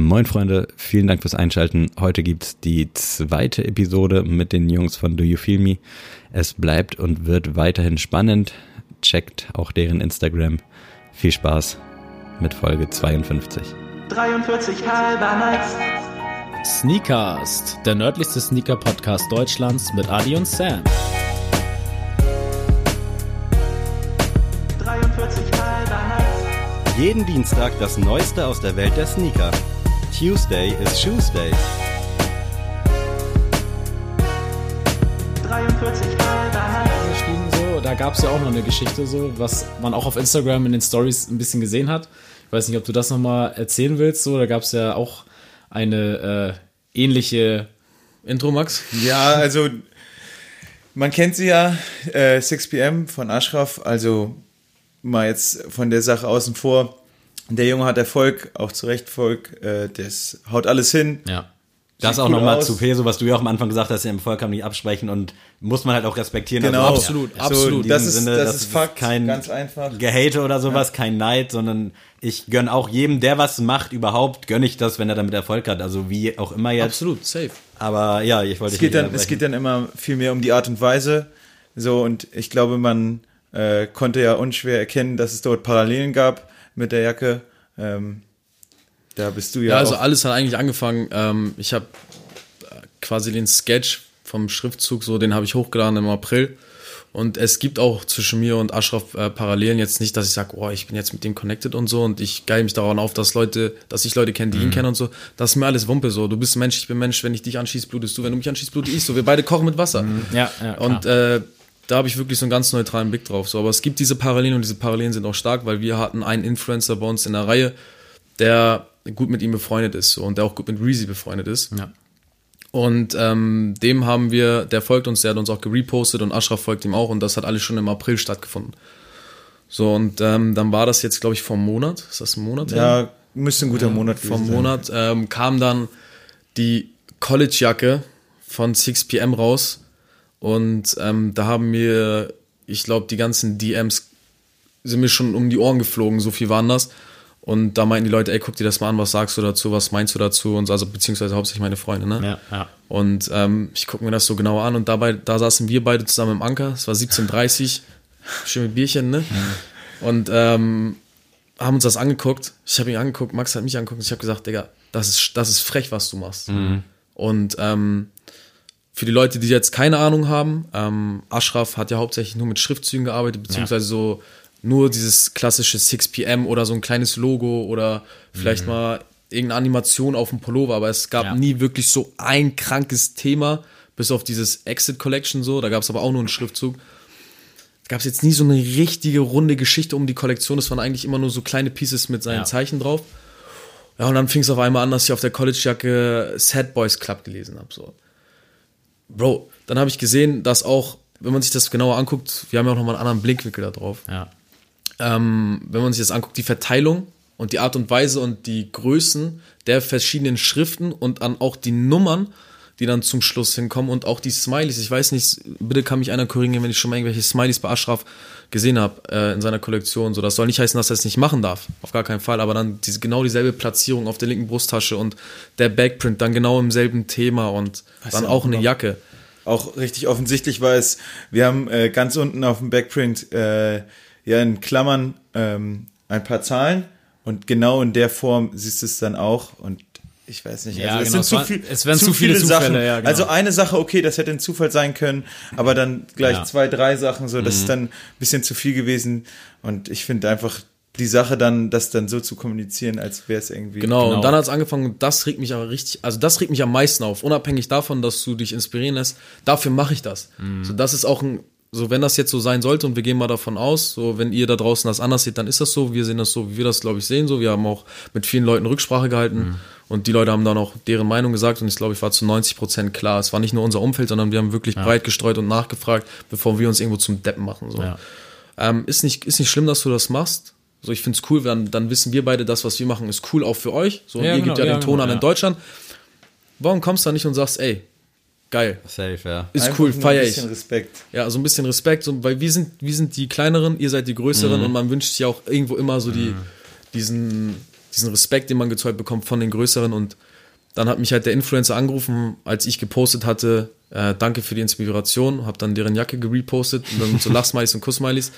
Moin Freunde, vielen Dank fürs Einschalten. Heute gibt's die zweite Episode mit den Jungs von Do You Feel Me. Es bleibt und wird weiterhin spannend. Checkt auch deren Instagram. Viel Spaß mit Folge 52. 43 halber Nights. Sneakast, der nördlichste Sneaker-Podcast Deutschlands mit Adi und Sam. 43 halber Nights. Jeden Dienstag das Neueste aus der Welt der Sneaker. Tuesday is Shoes Day. 43 halber Nights. Geschrieben so, da gab es ja auch noch eine Geschichte so, was man auch auf Instagram in den Stories ein bisschen gesehen hat. Ich weiß nicht, ob du das nochmal erzählen willst. So, da gab es ja auch eine äh, ähnliche Intro, Max. Ja, also man kennt sie ja, äh, 6pm von Ashraf, also mal jetzt von der Sache außen vor. Der Junge hat Erfolg, auch zu Recht Erfolg, äh, das haut alles hin. Ja. Das Sieht auch cool nochmal zu Peso, was du ja auch am Anfang gesagt hast, im Volk kann man nicht absprechen und muss man halt auch respektieren. Genau, Also absolut, so absolut. in Das ist, Sinne, das, ist Fakt, kein ganz einfach. Gehate oder sowas, kein Neid, sondern ich gönn auch jedem, der was macht, überhaupt, gönn ich das, wenn er damit Erfolg hat. Also wie auch immer jetzt. Absolut, safe. Aber ja, ich wollte Es geht, dann, es geht dann immer viel mehr um die Art und Weise. So, und ich glaube, man äh, konnte ja unschwer erkennen, dass es dort Parallelen gab mit der Jacke. Ähm, da bist du ja, Ja, also auch. alles hat eigentlich angefangen. Ähm, ich habe quasi den Sketch vom Schriftzug, so den habe ich hochgeladen im April. Und es gibt auch zwischen mir und Ashraf äh, Parallelen jetzt nicht, dass ich sage, oh, ich bin jetzt mit dem connected und so und ich geil mich daran auf, dass Leute, dass ich Leute kenne, die ihn kennen und so. Das ist mir alles Wumpe so. Du bist Mensch, ich bin Mensch. Wenn ich dich anschieß, blutest du. Wenn du mich anschießt, blute ich so. Wir beide kochen mit Wasser. Ja, ja. Klar. Und äh, da habe ich wirklich so einen ganz neutralen Blick drauf. So, aber es gibt diese Parallelen und diese Parallelen sind auch stark, weil wir hatten einen Influencer bei uns in der Reihe, der gut mit ihm befreundet ist so, und der auch gut mit Reezy befreundet ist. ja. Und ähm, dem haben wir, der folgt uns, der hat uns auch gerepostet und Ashraf folgt ihm auch und das hat alles schon im April stattgefunden. So, und ähm, dann war das jetzt, glaube ich, vor einem Monat. Ist das ein Monat? ja, müsste ein guter Monat vom sein. Monat ähm, kam dann die College-Jacke von 6pm raus und ähm, da haben mir, ich glaube, die ganzen DMs sind mir schon um die Ohren geflogen, so viel waren das. Und da meinten die Leute, ey, guck dir das mal an, was sagst du dazu, was meinst du dazu? Und so, also beziehungsweise hauptsächlich meine Freunde, ne? Ja, ja. Und ähm, ich gucke mir das so genau an und dabei, da saßen wir beide zusammen im Anker, es war 17.30 schön mit Bierchen, ne? Und ähm, haben uns das angeguckt. Ich habe ihn angeguckt, Max hat mich angeguckt und ich habe gesagt, Digga, das ist, das ist frech, was du machst. Und ähm, für die Leute, die jetzt keine Ahnung haben, ähm, Ashraf hat ja hauptsächlich nur mit Schriftzügen gearbeitet, beziehungsweise so nur dieses klassische 6pm oder so ein kleines Logo oder vielleicht mal irgendeine Animation auf dem Pullover, aber es gab Ja. nie wirklich so ein krankes Thema, bis auf dieses Exit Collection so, da gab es aber auch nur einen Schriftzug. Gab es jetzt nie so eine richtige runde Geschichte um die Kollektion, das waren eigentlich immer nur so kleine Pieces mit seinen Ja. Zeichen drauf. Ja, und dann fing es auf einmal an, dass ich auf der College-Jacke Sad Boys Club gelesen habe. So. Bro, dann habe ich gesehen, dass auch, wenn man sich das genauer anguckt, wir haben ja auch nochmal einen anderen Blickwinkel da drauf. ja. Ähm, wenn man sich das anguckt, die Verteilung und die Art und Weise und die Größen der verschiedenen Schriften und dann auch die Nummern, die dann zum Schluss hinkommen und auch die Smileys. Ich weiß nicht, bitte kann mich einer korrigieren, wenn ich schon mal irgendwelche Smileys bei Ashraf gesehen habe äh, in seiner Kollektion. So, das soll nicht heißen, dass er es nicht machen darf. Auf gar keinen Fall. Aber dann diese, genau dieselbe Platzierung auf der linken Brusttasche und der Backprint dann genau im selben Thema und dann ja auch auch eine noch- Jacke. auch richtig offensichtlich war es, wir haben äh, ganz unten auf dem Backprint äh, ja in Klammern ähm, ein paar Zahlen und genau in der Form siehst du es dann auch und ich weiß nicht, Ja, also es genau, sind es zu, viel, es wären zu viele Zufälle, Sachen. ja, genau. Also eine Sache, okay, das hätte ein Zufall sein können, aber dann gleich Ja. zwei, drei Sachen, so, Mhm. das ist dann ein bisschen zu viel gewesen und ich finde einfach die Sache dann, das dann so zu kommunizieren, als wäre es irgendwie Genau, Genau. und dann hat es angefangen, das regt mich aber richtig, also das regt mich am meisten auf, unabhängig davon, dass du dich inspirieren lässt, dafür mache ich das. So, das ist auch ein, so wenn das jetzt so sein sollte und wir gehen mal davon aus, so wenn ihr da draußen das anders seht, dann ist das so, wir sehen das so, wie wir das glaube ich sehen, so, wir haben auch mit vielen Leuten Rücksprache gehalten und die Leute haben dann auch deren Meinung gesagt und ich glaube, ich war zu 90 Prozent klar, es war nicht nur unser Umfeld, sondern wir haben wirklich breit gestreut und nachgefragt, bevor wir uns irgendwo zum Deppen machen, so. Ja. Ähm, ist, nicht, ist nicht schlimm, dass du das machst. So, ich find's cool, dann, dann wissen wir beide, das, was wir machen, ist cool auch für euch. So, und Ja, ihr genau, gebt ja, ja, den Ton genau, an ja. in Deutschland. Warum kommst du da nicht und sagst, ey, geil, Safe, ja. ist Einfach cool, ein feier ich. bisschen Respekt. Ja, so ein bisschen Respekt, so, weil wir sind, wir sind die kleineren, ihr seid die größeren und man wünscht sich ja auch irgendwo immer so die, diesen, diesen Respekt, den man gezollt bekommt von den Größeren und dann hat mich halt der Influencer angerufen, als ich gepostet hatte, äh, danke für die Inspiration, habe dann deren Jacke gerepostet und dann mit so Lachsmileys und Kussmileys.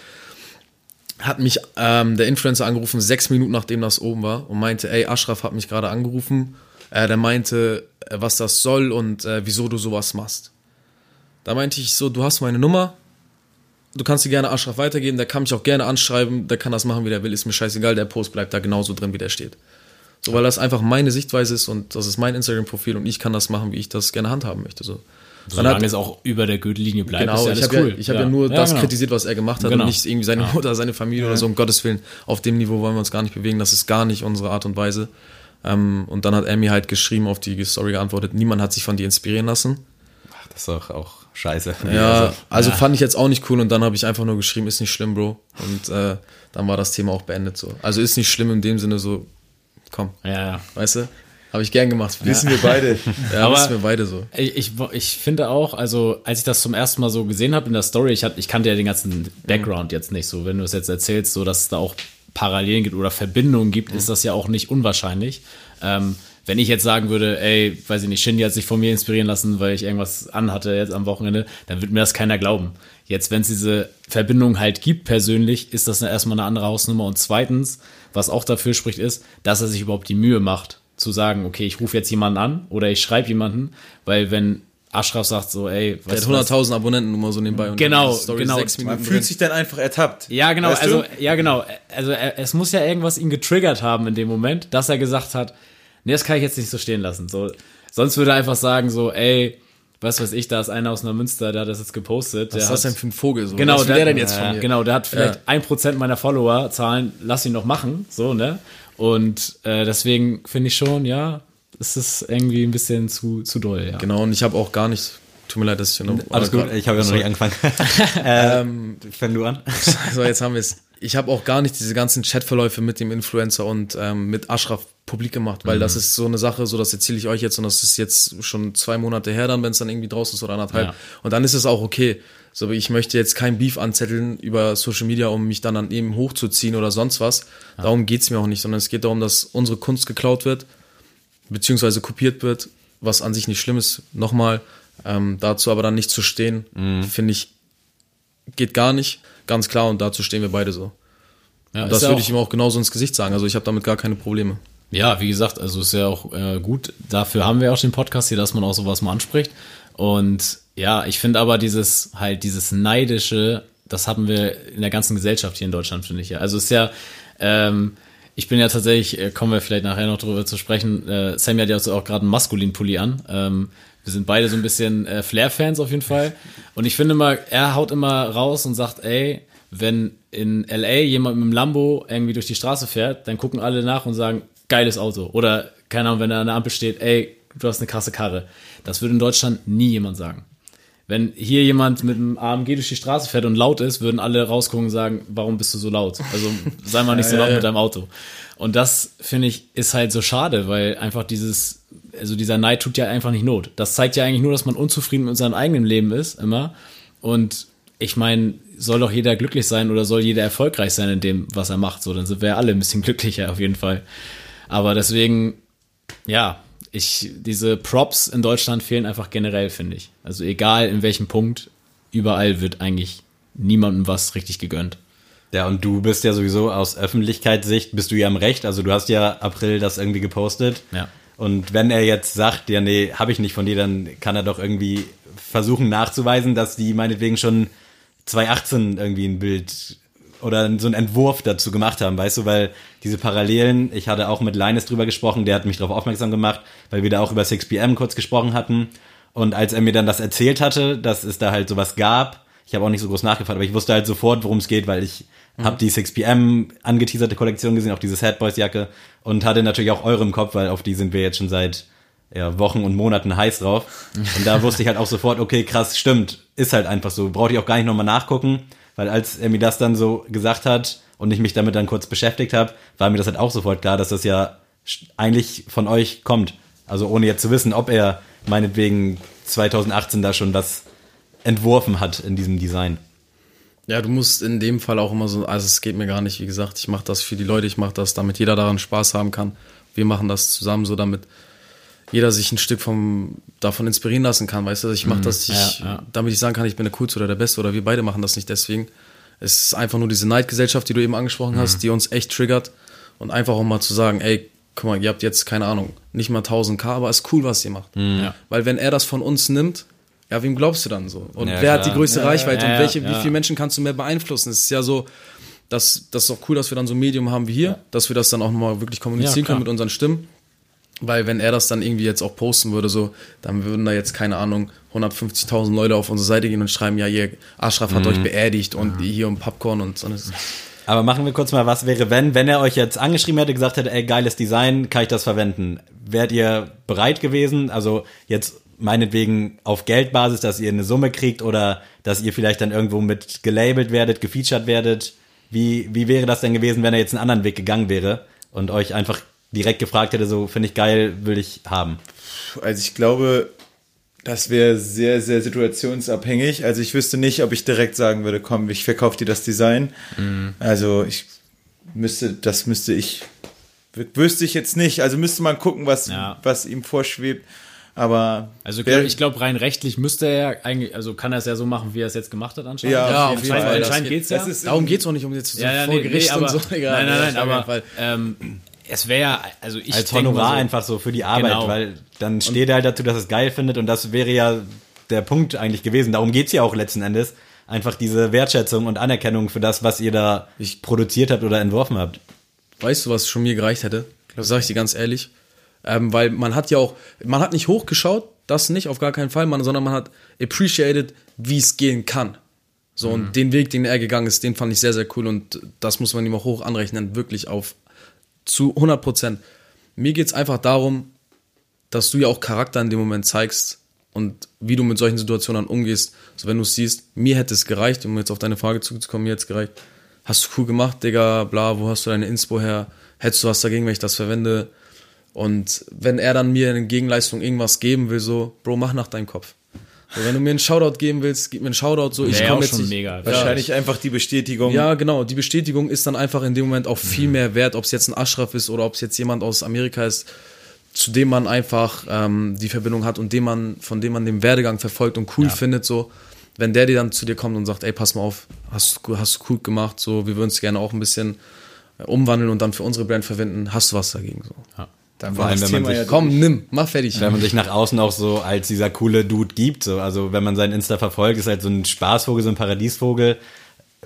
Hat mich ähm, der Influencer angerufen, sechs Minuten nachdem das oben war und meinte, ey, Ashraf hat mich gerade angerufen. Äh, der meinte, äh, was das soll und äh, wieso du sowas machst. Da meinte ich so, du hast meine Nummer, du kannst sie gerne Ashraf weitergeben, der kann mich auch gerne anschreiben, der kann das machen, wie der will, ist mir scheißegal, der Post bleibt da genauso drin, wie der steht. So, weil das einfach meine Sichtweise ist und das ist mein Instagram-Profil und ich kann das machen, wie ich das gerne handhaben möchte. So. Dann Solange hat- es auch über der Gürtellinie bleibt, Genau, ist ja ich habe cool. ja, ich hab ja. nur Ja, das genau. kritisiert, was er gemacht hat Genau. und nicht irgendwie seine Mutter, seine Familie oder so, um Gottes Willen. Auf dem Niveau wollen wir uns gar nicht bewegen, das ist gar nicht unsere Art und Weise. Ähm, und dann hat mir halt geschrieben, auf die Story geantwortet, niemand hat sich von dir inspirieren lassen. Das ist doch auch scheiße. Ja, also fand ich jetzt auch nicht cool und dann habe ich einfach nur geschrieben, ist nicht schlimm, Bro. Und äh, dann war das Thema auch beendet so. Also ist nicht schlimm in dem Sinne so, komm, Ja, ja. weißt du? Habe ich gern gemacht. Wissen wir beide. Ja, Aber- wissen wir beide so. Ich, ich, ich finde auch, also als ich das zum ersten Mal so gesehen habe in der Story, ich, hat, ich kannte ja den ganzen Background jetzt nicht so. Wenn du es jetzt erzählst, so dass es da auch Parallelen gibt oder Verbindungen gibt, ist das ja auch nicht unwahrscheinlich. Ähm, wenn ich jetzt sagen würde, ey, weiß ich nicht, Shindy hat sich von mir inspirieren lassen, weil ich irgendwas anhatte jetzt am Wochenende, dann wird mir das keiner glauben. Jetzt, wenn es diese Verbindung halt gibt persönlich, ist das erstmal eine andere Hausnummer. Und zweitens, was auch dafür spricht, ist, dass er sich überhaupt die Mühe macht, zu sagen, okay, ich rufe jetzt jemanden an oder ich schreibe jemanden, weil wenn Ashraf sagt so, ey, Der hat du was? 100.000 Abonnenten nur mal so nebenbei. Und Genau, genau. Sechs Man fühlt drin. sich dann einfach ertappt. Ja, genau, Weißt also, du? ja, genau. Also, er, es muss ja irgendwas ihn getriggert haben in dem Moment, dass er gesagt hat, nee, das kann ich jetzt nicht so stehen lassen. So, sonst würde er einfach sagen, so, ey, was weiß ich, da ist einer aus Neumünster, der hat das jetzt gepostet. Was ist der das hat, denn für ein Vogel? So? Genau, was will der denn jetzt ja, von mir? Genau, der hat vielleicht Ja. ein Prozent meiner Follower zahlen, lass ihn noch machen, so, ne? Und äh, deswegen finde ich schon, ja, es ist irgendwie ein bisschen zu, zu doll, ja. Genau, und ich habe auch gar nicht, tut mir leid, dass ich noch... Alles gut, ich habe ja noch nicht angefangen. ähm, fang du an. So, jetzt haben wir es. Ich habe auch gar nicht diese ganzen Chatverläufe mit dem Influencer und ähm, mit Ashraf publik gemacht, weil das ist so eine Sache, so das erzähle ich euch jetzt und das ist jetzt schon zwei Monate her dann, wenn es dann irgendwie draußen ist oder anderthalb. Ja. Und dann ist es auch okay. So, ich möchte jetzt kein Beef anzetteln über Social Media, um mich dann an ihm hochzuziehen oder sonst was. Darum geht's mir auch nicht, sondern es geht darum, dass unsere Kunst geklaut wird, beziehungsweise kopiert wird, was an sich nicht schlimm ist. Nochmal, ähm, dazu aber dann nicht zu stehen, finde ich, geht gar nicht. Ganz klar, und dazu stehen wir beide so. ja das ja würde ich ihm auch genauso ins Gesicht sagen. Also ich habe damit gar keine Probleme. Ja, wie gesagt, also ist ja auch äh, gut. Dafür haben wir auch den Podcast hier, dass man auch sowas mal anspricht. Und ja, ich finde aber dieses halt dieses neidische, das haben wir in der ganzen Gesellschaft hier in Deutschland, finde ich ja. Also es ist ja, ähm, ich bin ja tatsächlich, äh, kommen wir vielleicht nachher noch drüber zu sprechen. Äh, Sammy hat ja auch gerade einen maskulinen Pulli an. Ähm, wir sind beide so ein bisschen äh, Flair-Fans auf jeden Fall. Und ich finde immer, er haut immer raus und sagt, ey, wenn in LA jemand mit einem Lambo irgendwie durch die Straße fährt, dann gucken alle nach und sagen, geiles Auto. Oder, keine Ahnung, wenn er an der Ampel steht, ey, du hast eine krasse Karre. Das würde in Deutschland nie jemand sagen. Wenn hier jemand mit einem AMG durch die Straße fährt und laut ist, würden alle rausgucken und sagen, warum bist du so laut? Also sei mal nicht so laut mit deinem Auto. Und das, finde ich, ist halt so schade, weil einfach dieses, also dieser Neid tut ja einfach nicht Not. Das zeigt ja eigentlich nur, dass man unzufrieden mit seinem eigenen Leben ist, immer. Und ich meine, soll doch jeder glücklich sein oder soll jeder erfolgreich sein in dem, was er macht. So, dann sind wir ja alle ein bisschen glücklicher auf jeden Fall. Aber deswegen, ja, ich, diese Props in Deutschland fehlen einfach generell, finde ich. Also egal in welchem Punkt, überall wird eigentlich niemandem was richtig gegönnt. Ja, und du bist ja sowieso aus Öffentlichkeitssicht, bist du ja im Recht. Also du hast ja April das irgendwie gepostet. Ja. Und wenn er jetzt sagt, ja, nee, habe ich nicht von dir, dann kann er doch irgendwie versuchen nachzuweisen, dass die meinetwegen schon 2018 irgendwie ein Bild oder so einen Entwurf dazu gemacht haben, weißt du, weil diese Parallelen, ich hatte auch mit Linus drüber gesprochen, der hat mich darauf aufmerksam gemacht, weil wir da auch über 6pm kurz gesprochen hatten. Und als er mir dann das erzählt hatte, dass es da halt sowas gab, ich habe auch nicht so groß nachgefragt, aber ich wusste halt sofort, worum es geht, weil ich habe die 6pm angeteaserte Kollektion gesehen, auch diese Sad Boys Jacke und hatte natürlich auch eure im Kopf, weil auf die sind wir jetzt schon seit ja, Wochen und Monaten heiß drauf. Und da wusste ich halt auch sofort, okay, krass, stimmt, ist halt einfach so. Brauchte ich auch gar nicht nochmal nachgucken, weil als er mir das dann so gesagt hat und ich mich damit dann kurz beschäftigt habe, war mir das halt auch sofort klar, dass das ja eigentlich von euch kommt. Also ohne jetzt zu wissen, ob er meinetwegen 2018 da schon was entworfen hat in diesem Design. Ja, du musst in dem Fall auch immer so, also es geht mir gar nicht, wie gesagt, ich mache das für die Leute, ich mache das, damit jeder daran Spaß haben kann. Wir machen das zusammen, so damit jeder sich ein Stück vom, davon inspirieren lassen kann, weißt du, ich mache das, ich, Ja, ja. damit ich sagen kann, ich bin der Coolste oder der Beste oder wir beide machen das nicht deswegen. Es ist einfach nur diese Neidgesellschaft, die du eben angesprochen hast, die uns echt triggert und einfach auch mal zu sagen, ey, guck mal, ihr habt jetzt, keine Ahnung, nicht mal 1000k, aber ist cool, was ihr macht. Ja. Weil wenn er das von uns nimmt, ja, wem glaubst du dann so? Und wer hat klar. die größte Reichweite und welche, wie viele Menschen kannst du mehr beeinflussen? Es ist ja so, dass das ist auch cool, dass wir dann so ein Medium haben wie hier, dass wir das dann auch mal wirklich kommunizieren können mit unseren Stimmen. Weil wenn er das dann irgendwie jetzt auch posten würde, so, dann würden da jetzt, keine Ahnung, 150.000 Leute auf unsere Seite gehen und schreiben, ja, hier, Ashraf hat euch beerdigt und hier um Popcorn und so. Aber machen wir kurz mal, was wäre, wenn, wenn er euch jetzt angeschrieben hätte, gesagt hätte, ey, geiles Design, kann ich das verwenden? Wärt ihr bereit gewesen? Also jetzt meinetwegen auf Geldbasis, dass ihr eine Summe kriegt oder dass ihr vielleicht dann irgendwo mit gelabelt werdet, gefeatured werdet? Wie, wie wäre das denn gewesen, wenn er jetzt einen anderen Weg gegangen wäre und euch einfach direkt gefragt hätte, so, finde ich geil, will ich haben? Also ich glaube, das wäre sehr, sehr situationsabhängig. Also ich wüsste nicht, ob ich direkt sagen würde, komm, ich verkaufe dir das Design. Also ich müsste, das müsste ich, wü- wüsste ich jetzt nicht. Also müsste man gucken, was, Ja. was ihm vorschwebt. Aber Also wer- ich glaube, rein rechtlich müsste er eigentlich, also kann er es ja so machen, wie er es jetzt gemacht hat anscheinend. Ja, Ja, auf auf jeden Fall. Anscheinend geht- geht's ja. Darum geht's auch nicht um jetzt so ja, ja, vor nee, Gericht nee, aber, und so. Egal, nein, nein, ja, nein, aber ähm, es wäre ja, also ich Als Honorar so, einfach so für die Arbeit, Genau. weil dann steht er halt dazu, dass er es geil findet und das wäre ja der Punkt eigentlich gewesen. Darum geht's ja auch letzten Endes. Einfach diese Wertschätzung und Anerkennung für das, was ihr da produziert habt oder entworfen habt. Weißt du, was schon mir gereicht hätte? Das sage ich dir ganz ehrlich. Ähm, weil man hat ja auch, man hat nicht hochgeschaut, das nicht, auf gar keinen Fall, man, sondern man hat appreciated, wie es gehen kann. So, und den Weg, den er gegangen ist, den fand ich sehr, sehr cool und das muss man ihm auch hoch anrechnen, wirklich auf zu 100 Prozent. Mir geht's einfach darum, dass du ja auch Charakter in dem Moment zeigst und wie du mit solchen Situationen umgehst. So, wenn du es siehst, mir hätte es gereicht, um jetzt auf deine Frage zuzukommen, mir hätte es gereicht. Hast du cool gemacht, Digga, bla, wo hast du deine Inspo her? Hättest du was dagegen, wenn ich das verwende? Und wenn er dann mir in Gegenleistung irgendwas geben will, so, Bro, mach nach deinem Kopf. So, wenn du mir einen Shoutout geben willst, gib mir einen Shoutout, so, ich komme auch jetzt schon mega. wahrscheinlich einfach die Bestätigung. Ja, genau. Die Bestätigung ist dann einfach in dem Moment auch viel mehr wert, ob es jetzt ein Ashraf ist oder ob es jetzt jemand aus Amerika ist, zu dem man einfach ähm, die Verbindung hat und dem man, von dem man den Werdegang verfolgt und cool findet, so. Wenn der dir dann zu dir kommt und sagt, ey, pass mal auf, hast du hast du gut gemacht, so, wir würden es gerne auch ein bisschen äh, umwandeln und dann für unsere Brand verwenden, hast du was dagegen, so. Dann Vor allem, wenn man sich- ja Komm, nimm, mach fertig. Wenn man sich nach außen auch so als dieser coole Dude gibt, so, also wenn man seinen Insta verfolgt, ist halt so ein Spaßvogel, so ein Paradiesvogel.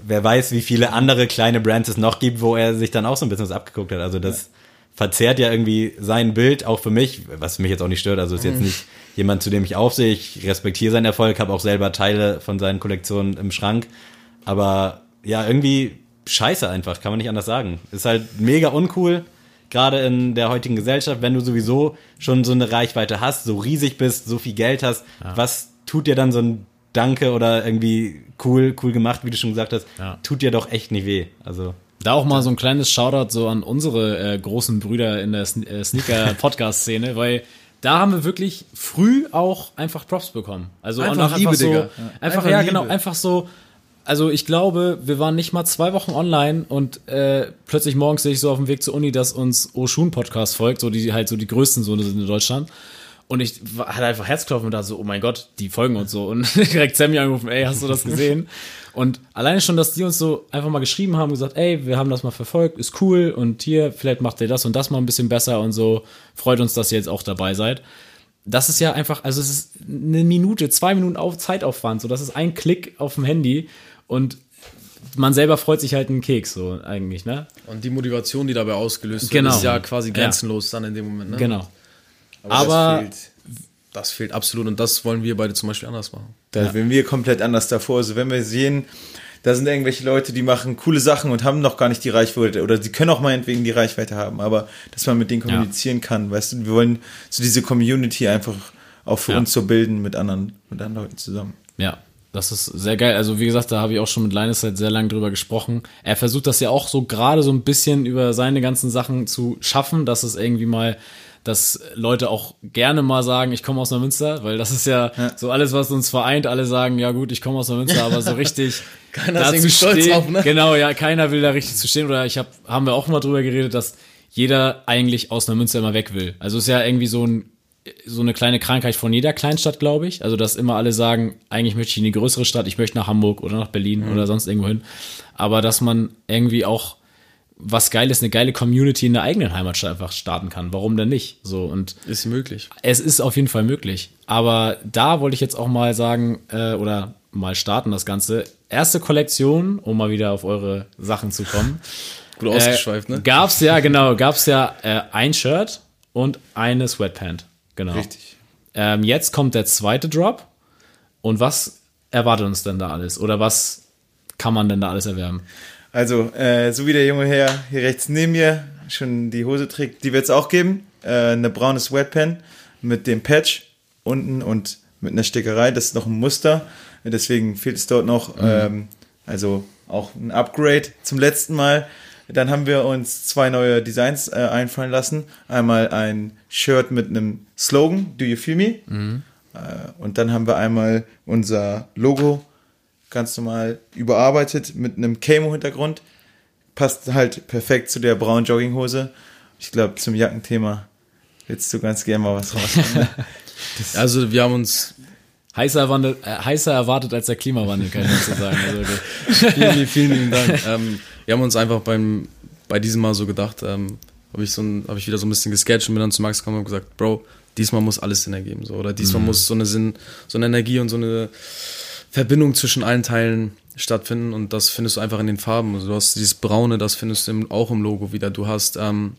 Wer weiß, wie viele andere kleine Brands es noch gibt, wo er sich dann auch so ein bisschen was abgeguckt hat. Also das verzerrt ja irgendwie sein Bild, auch für mich, was mich jetzt auch nicht stört. Also ist jetzt nicht jemand, zu dem ich aufsehe. Ich respektiere seinen Erfolg, habe auch selber Teile von seinen Kollektionen im Schrank. Aber ja, irgendwie scheiße einfach, kann man nicht anders sagen. Ist halt mega uncool, gerade in der heutigen Gesellschaft, wenn du sowieso schon so eine Reichweite hast, so riesig bist, so viel Geld hast, was tut dir dann so ein Danke oder irgendwie cool, cool gemacht, wie du schon gesagt hast, Ja. tut dir doch echt nicht weh. Also Da auch mal so ein kleines Shoutout so an unsere äh, großen Brüder in der Sne äh, Sneaker-Podcast-Szene, weil da haben wir wirklich früh auch einfach Props bekommen. Also Einfach auch Liebe, einfach so, Digga. Einfach, Einfach ja, Liebe. genau, einfach so. Also ich glaube, wir waren nicht mal zwei Wochen online und äh, plötzlich morgens sehe ich so auf dem Weg zur Uni, dass uns Oshun Podcast folgt, so die halt so die größten so sind in Deutschland. Und ich hatte einfach Herzklopfen und dachte so, oh mein Gott, die folgen uns so. Und direkt Sammy angerufen, ey, hast du das gesehen? Und alleine schon, dass die uns so einfach mal geschrieben haben, gesagt, ey, wir haben das mal verfolgt, ist cool und hier, vielleicht macht ihr das und das mal ein bisschen besser und so. Freut uns, dass ihr jetzt auch dabei seid. Das ist ja einfach, also es ist eine Minute, zwei Minuten auf Zeitaufwand, so das ist ein Klick auf dem Handy und man selber freut sich halt einen Keks, so eigentlich, ne? Und die Motivation, die dabei ausgelöst Genau. wird, ist ja quasi Ja. grenzenlos dann in dem Moment. Ne? Genau. das aber- fehlt. Das fehlt absolut und das wollen wir beide zum Beispiel anders machen. Da sind wir komplett anders davor. Also wenn wir sehen, da sind irgendwelche Leute, die machen coole Sachen und haben noch gar nicht die Reichweite oder sie können auch meinetwegen die Reichweite haben, aber dass man mit denen kommunizieren kann, weißt du, wir wollen so diese Community einfach auch für Ja. uns so bilden mit anderen, mit anderen Leuten zusammen. Ja, das ist sehr geil. Also wie gesagt, da habe ich auch schon mit Linus halt sehr lange drüber gesprochen. Er versucht das ja auch so gerade so ein bisschen über seine ganzen Sachen zu schaffen, dass es irgendwie mal dass Leute auch gerne mal sagen, ich komme aus Neumünster, weil das ist ja, so alles, was uns vereint. Alle sagen, ja gut, ich komme aus Neumünster, aber so richtig Keiner ist dazu stehen, drauf, ne? Genau, ja, keiner will da richtig zu stehen. Oder ich hab, haben wir auch mal drüber geredet, dass jeder eigentlich aus Neumünster immer weg will. Also ist ja irgendwie so ein so eine kleine Krankheit von jeder Kleinstadt, glaube ich. Also, dass immer alle sagen, eigentlich möchte ich in die größere Stadt, ich möchte nach Hamburg oder nach Berlin oder sonst irgendwo hin. Aber dass man irgendwie auch was Geiles, eine geile Community in der eigenen Heimatstadt einfach starten kann. Warum denn nicht? So und Ist möglich. es ist auf jeden Fall möglich. Aber da wollte ich jetzt auch mal sagen, äh, oder mal starten das Ganze. Erste Kollektion, um mal wieder auf eure Sachen zu kommen. Gut ausgeschweift, ne? Gab's ja, genau, gab's ja äh, ein Shirt und eine Sweatpant. Genau. Richtig. Ähm, jetzt kommt der zweite Drop. Und was erwartet uns denn da alles? Oder was kann man denn da alles erwerben? Also, äh, so wie der junge Herr hier rechts neben mir schon die Hose trägt, die wird es auch geben. Äh, eine braune Sweatpan mit dem Patch unten und mit einer Stickerei. Das ist noch ein Muster. Deswegen fehlt es dort noch. Ähm, also auch ein Upgrade zum letzten Mal. Dann haben wir uns zwei neue Designs äh, einfallen lassen. Einmal ein Shirt mit einem Slogan, Do You Feel Me? Äh, und dann haben wir einmal unser Logo ganz normal überarbeitet mit einem Camo-Hintergrund. Passt halt perfekt zu der braunen Jogginghose. Ich glaube, zum Jackenthema willst du ganz gerne mal was rauskommen. Also wir haben uns Heißer, erwandelt, äh, heißer erwartet als der Klimawandel, kann ich dazu sagen. Also, okay. vielen, vielen, vielen lieben Dank. ähm, wir haben uns einfach beim, bei diesem Mal so gedacht, ähm, habe ich, so ein, hab ich wieder so ein bisschen gesketcht und bin dann zu Max gekommen und gesagt, Bro, diesmal muss alles Sinn ergeben. So, oder diesmal muss so eine Sinn, so eine Energie und so eine Verbindung zwischen allen Teilen stattfinden und das findest du einfach in den Farben. Also du hast dieses Braune, das findest du im, auch im Logo wieder. Du hast ähm,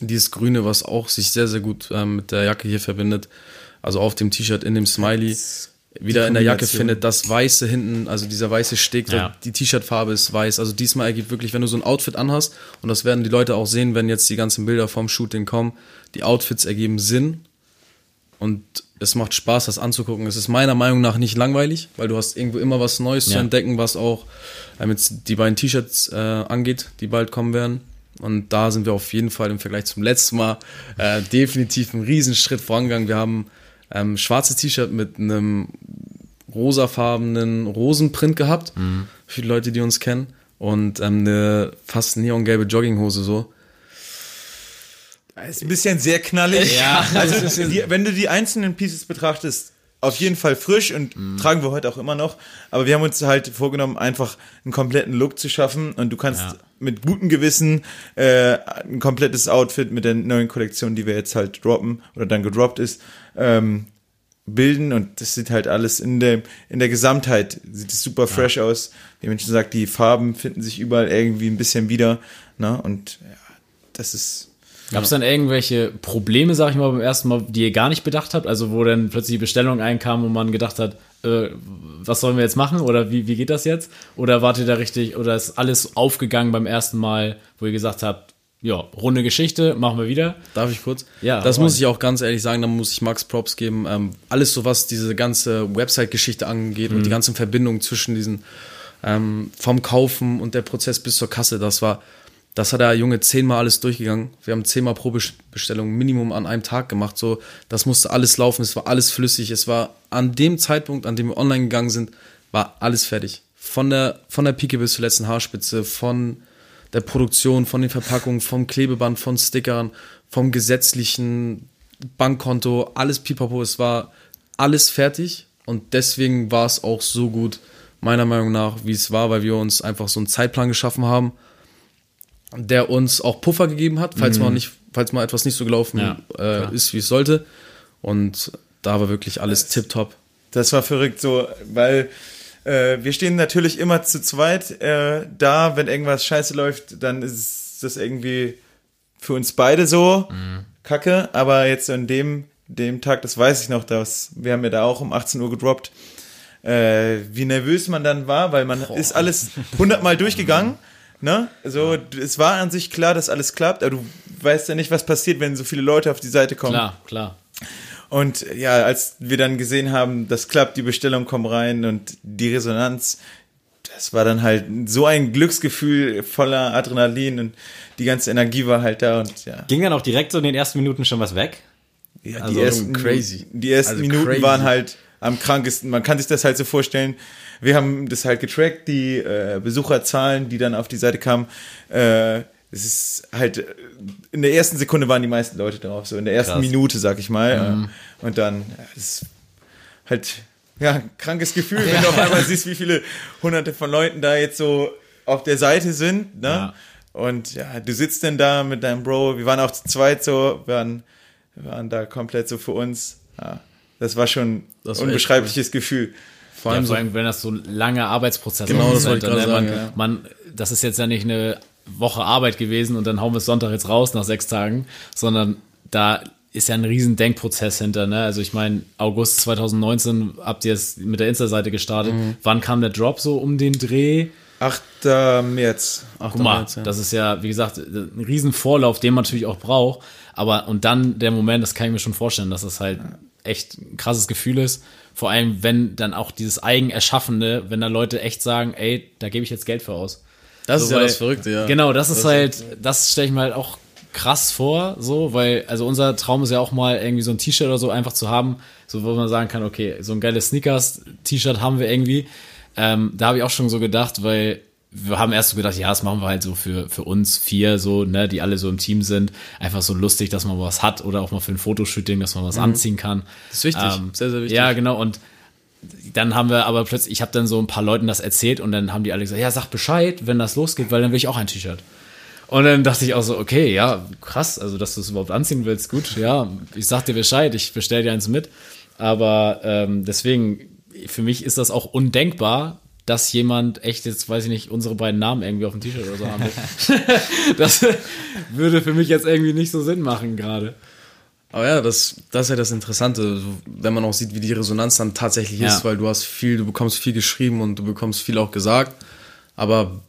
dieses Grüne, was auch sich sehr, sehr gut ähm, mit der Jacke hier verbindet. Also auf dem T-Shirt, in dem Smiley. Wieder in der Jacke findet das Weiße hinten, also dieser weiße Stick, Ja. die T-Shirt-Farbe ist weiß. Also diesmal ergibt wirklich, wenn du so ein Outfit anhast, und das werden die Leute auch sehen, wenn jetzt die ganzen Bilder vom Shooting kommen, die Outfits ergeben Sinn und es macht Spaß, das anzugucken. Es ist meiner Meinung nach nicht langweilig, weil du hast irgendwo immer was Neues zu Ja. entdecken, was auch ähm, jetzt die beiden T-Shirts äh, angeht, die bald kommen werden. Und da sind wir auf jeden Fall im Vergleich zum letzten Mal äh, definitiv einen Riesenschritt vorangegangen. Wir haben ähm, schwarzes T-Shirt mit einem rosafarbenen Rosenprint gehabt, für die Leute, die uns kennen. Und ähm, eine fast neongelbe Jogginghose so. ist ein bisschen sehr knallig. Ja. Also, die, wenn du die einzelnen Pieces betrachtest, auf jeden Fall frisch und tragen wir heute auch immer noch. Aber wir haben uns halt vorgenommen, einfach einen kompletten Look zu schaffen und du kannst Ja. mit gutem Gewissen äh, ein komplettes Outfit mit der neuen Kollektion, die wir jetzt halt droppen oder dann gedroppt ist, ähm, bilden und das sieht halt alles in der, in der Gesamtheit, sieht es super fresh aus. Wie Menschen sagt, die Farben finden sich überall irgendwie ein bisschen wieder. Ne? Und ja, das ist Gab es dann irgendwelche Probleme, sag ich mal, beim ersten Mal, die ihr gar nicht bedacht habt? Also wo dann plötzlich die Bestellung einkam und man gedacht hat, äh, was sollen wir jetzt machen oder wie, wie geht das jetzt? Oder wart ihr da richtig, oder ist alles aufgegangen beim ersten Mal, wo ihr gesagt habt, ja, runde Geschichte, machen wir wieder? Darf ich kurz? Ja, Das muss ich auch ganz ehrlich sagen, da muss ich Max Props geben. Ähm, alles so, was diese ganze Website-Geschichte angeht Mhm. und die ganzen Verbindungen zwischen diesen ähm, vom Kaufen und der Prozess bis zur Kasse, das war, das hat der Junge zehnmal alles durchgegangen. Wir haben zehnmal pro Bes- Bestellung Minimum an einem Tag gemacht. So, das musste alles laufen, es war alles flüssig. Es war an dem Zeitpunkt, an dem wir online gegangen sind, war alles fertig. Von der, von der Pike bis zur letzten Haarspitze, von der Produktion, von den Verpackungen, vom Klebeband, von Stickern, vom gesetzlichen Bankkonto, alles pipapo. Es war alles fertig und deswegen war es auch so gut, meiner Meinung nach, wie es war, weil wir uns einfach so einen Zeitplan geschaffen haben, der uns auch Puffer gegeben hat, falls mal nicht, falls mal etwas nicht so gelaufen Ja, äh, ist, wie es sollte. Und da war wirklich alles tipptopp. Das war verrückt so, weil äh, wir stehen natürlich immer zu zweit äh, da, wenn irgendwas scheiße läuft, dann ist das irgendwie für uns beide so kacke, aber jetzt an dem, dem Tag, das weiß ich noch, dass wir haben ja da auch um 18 Uhr gedroppt, äh, wie nervös man dann war, weil man ist alles hundertmal durchgegangen. Ne? So, es war an sich klar, dass alles klappt, aber du weißt ja nicht, was passiert, wenn so viele Leute auf die Seite kommen. Klar, klar. Und ja, als wir dann gesehen haben, das klappt, die Bestellung kommt rein und die Resonanz, das war dann halt so ein Glücksgefühl voller Adrenalin und die ganze Energie war halt da und ja. Ging dann auch direkt so in den ersten Minuten schon was weg? Ja, Also die ersten, crazy. Die ersten Also Minuten crazy. waren halt am krankesten. Man kann sich das halt so vorstellen. Wir haben das halt getrackt, die äh, Besucherzahlen, die dann auf die Seite kamen. Äh, es ist halt, äh, in der ersten Sekunde waren die meisten Leute drauf, so in der ersten Krass. Minute, sag ich mal. Äh, und dann, ja, das ist halt, ja, ein krankes Gefühl, wenn du auf einmal siehst, wie viele hunderte von Leuten da jetzt so auf der Seite sind, ne? Ja. Und ja, du sitzt denn da mit deinem Bro, wir waren auch zu zweit so, wir waren, waren da komplett so für uns. Ja, das war schon ein unbeschreibliches Gefühl. Vor Ja, allem vor so, allem, wenn das so ein langer Arbeitsprozess Genau, ist, das wollte ich halt, gerade man, ja. man, das ist jetzt ja nicht eine Woche Arbeit gewesen und dann hauen wir es Sonntag jetzt raus nach sechs Tagen, sondern da ist ja ein riesen Denkprozess hinter. Ne? Also ich meine, August 2019 habt ihr es mit der Insta-Seite gestartet. Mhm. Wann kam der Drop so um den Dreh? 8. März. Ach, Guck mal, damals, ja. das ist ja, wie gesagt, ein riesen Vorlauf, den man natürlich auch braucht. Aber und dann der Moment, das kann ich mir schon vorstellen, dass das halt echt ein krasses Gefühl ist. Vor allem, wenn dann auch dieses Eigenerschaffene, wenn da Leute echt sagen, ey, da gebe ich jetzt Geld für aus. das So, ist ja weil- das Verrückte, ja. Genau, das ist halt, das stelle ich mir halt auch krass vor, so, weil, also unser Traum ist ja auch mal irgendwie so ein T-Shirt oder so einfach zu haben, so wo man sagen kann, okay, so ein geiles Sneakers-T-Shirt haben wir irgendwie. Ähm, da habe ich auch schon so gedacht, weil wir haben erst so gedacht, ja, das machen wir halt so für, für uns vier, so, ne, die alle so im Team sind. Einfach so lustig, dass man was hat oder auch mal für ein Fotoshooting, dass man was anziehen kann. Mhm. Das ist wichtig, sehr, sehr wichtig. Ja, genau. Und dann haben wir aber plötzlich, ich habe dann so ein paar Leuten das erzählt und dann haben die alle gesagt, ja, sag Bescheid, wenn das losgeht, weil dann will ich auch ein T-Shirt. Und dann dachte ich auch so, okay, ja, krass, also dass du es überhaupt anziehen willst, gut, ja, ich sag dir Bescheid, ich bestell dir eins mit. Aber ähm, deswegen, für mich ist das auch undenkbar, dass jemand echt jetzt, weiß ich nicht, unsere beiden Namen irgendwie auf dem T-Shirt oder so haben will. das würde für mich jetzt irgendwie nicht so Sinn machen gerade. Aber ja, das, das ist ja das Interessante, wenn man auch sieht, wie die Resonanz dann tatsächlich Ja. ist, weil du hast viel, du bekommst viel geschrieben und du bekommst viel auch gesagt. Aber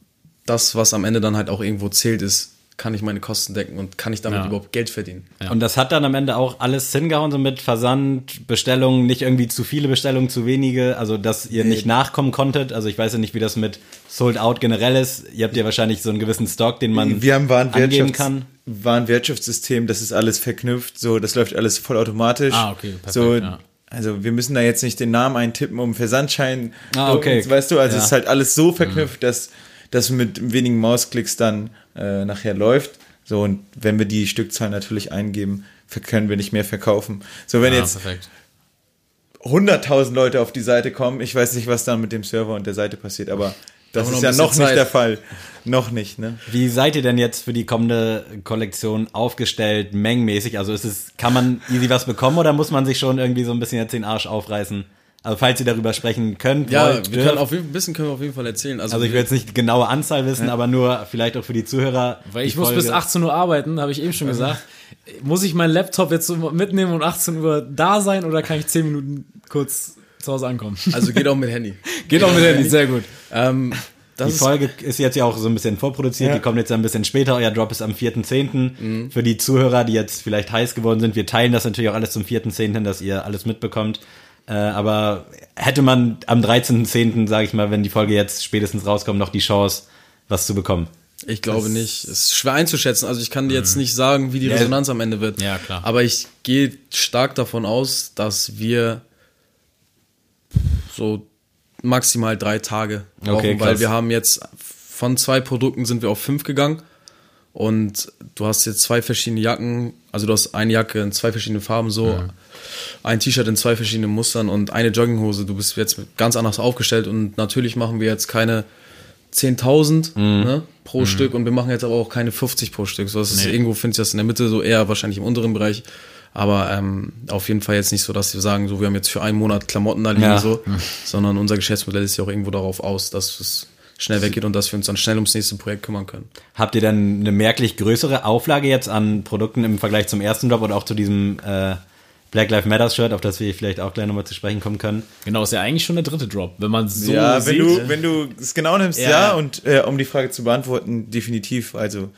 das, was am Ende dann halt auch irgendwo zählt, ist, kann ich meine Kosten decken und kann ich damit Ja. überhaupt Geld verdienen? Und das hat dann am Ende auch alles hingehauen, so mit Versand, Bestellungen, nicht irgendwie zu viele Bestellungen, zu wenige, also dass ihr nicht nachkommen konntet. Also ich weiß ja nicht, wie das mit Sold Out generell ist. Ihr habt ja wahrscheinlich so einen gewissen Stock, den man Wir haben angeben Warenwirtschafts kann. Warenwirtschaftssystem, das ist alles verknüpft, so, das läuft alles vollautomatisch. Ah, okay, perfekt, so, ja. Also wir müssen da jetzt nicht den Namen eintippen, um Versandschein, Ah, okay. weißt du, also Ja. es ist halt alles so verknüpft, dass das mit wenigen Mausklicks dann äh, nachher läuft. So, und wenn wir die Stückzahl natürlich eingeben, können wir nicht mehr verkaufen. So, wenn Ja, jetzt perfekt. 100.000 Leute auf die Seite kommen, ich weiß nicht, was dann mit dem Server und der Seite passiert, aber das ist ja noch bisschen nicht Zeit. der Fall. Noch nicht, ne? Wie seid ihr denn jetzt für die kommende Kollektion aufgestellt, mengenmäßig? Also ist es, kann man easy was bekommen oder muss man sich schon irgendwie so ein bisschen jetzt den Arsch aufreißen? Also falls ihr darüber sprechen könnt, Ja, wollt, wir können auf jeden, ein bisschen können wir auf jeden Fall erzählen. Also, also ich will jetzt nicht die genaue Anzahl wissen, aber nur vielleicht auch für die Zuhörer. Weil ich muss bis Folge- 18 Uhr arbeiten, habe ich eben schon gesagt. Muss ich meinen Laptop jetzt so mitnehmen und 18 Uhr da sein oder kann ich 10 Minuten kurz zu Hause ankommen? also geht auch mit Handy. Geht auch mit Handy, sehr gut. Ähm, das Die ist, Folge ist jetzt ja auch so ein bisschen vorproduziert, die kommt jetzt ein bisschen später. Euer Drop ist am 4.10. Für die Zuhörer, die jetzt vielleicht heiß geworden sind, wir teilen das natürlich auch alles zum 4.10., dass ihr alles mitbekommt. Äh, aber hätte man am 13.10., sage ich mal, wenn die Folge jetzt spätestens rauskommt, noch die Chance, was zu bekommen? Ich glaube nicht. Es ist schwer einzuschätzen. Also ich kann dir jetzt nicht sagen, wie die Resonanz am Ende wird. Ja, klar. Aber ich gehe stark davon aus, dass wir so maximal drei Tage brauchen, Okay, weil wir haben jetzt von zwei Produkten sind wir auf fünf gegangen und du hast jetzt zwei verschiedene Jacken, also du hast eine Jacke in zwei verschiedenen Farben so, ein T-Shirt in zwei verschiedenen Mustern und eine Jogginghose. Du bist jetzt ganz anders aufgestellt und natürlich machen wir jetzt keine 10.000 Mhm. ne, pro Stück und wir machen jetzt aber auch keine 50 pro Stück. So, das ist Nee. irgendwo finde ich das in der Mitte so eher wahrscheinlich im unteren Bereich. Aber ähm, auf jeden Fall jetzt nicht so, dass wir sagen, so wir haben jetzt für einen Monat Klamotten da liegen, Ja. so, sondern unser Geschäftsmodell ist ja auch irgendwo darauf aus, dass es schnell weggeht und dass wir uns dann schnell ums nächste Projekt kümmern können. Habt ihr dann eine merklich größere Auflage jetzt an Produkten im Vergleich zum ersten Drop oder auch zu diesem äh, Black Lives Matter Shirt, auf das wir vielleicht auch gleich nochmal zu sprechen kommen können? Genau, ist ja eigentlich schon der dritte Drop, wenn man so ja, sieht. wenn du, wenn du es genau nimmst, ja, Ja. und äh, um die Frage zu beantworten, definitiv. Also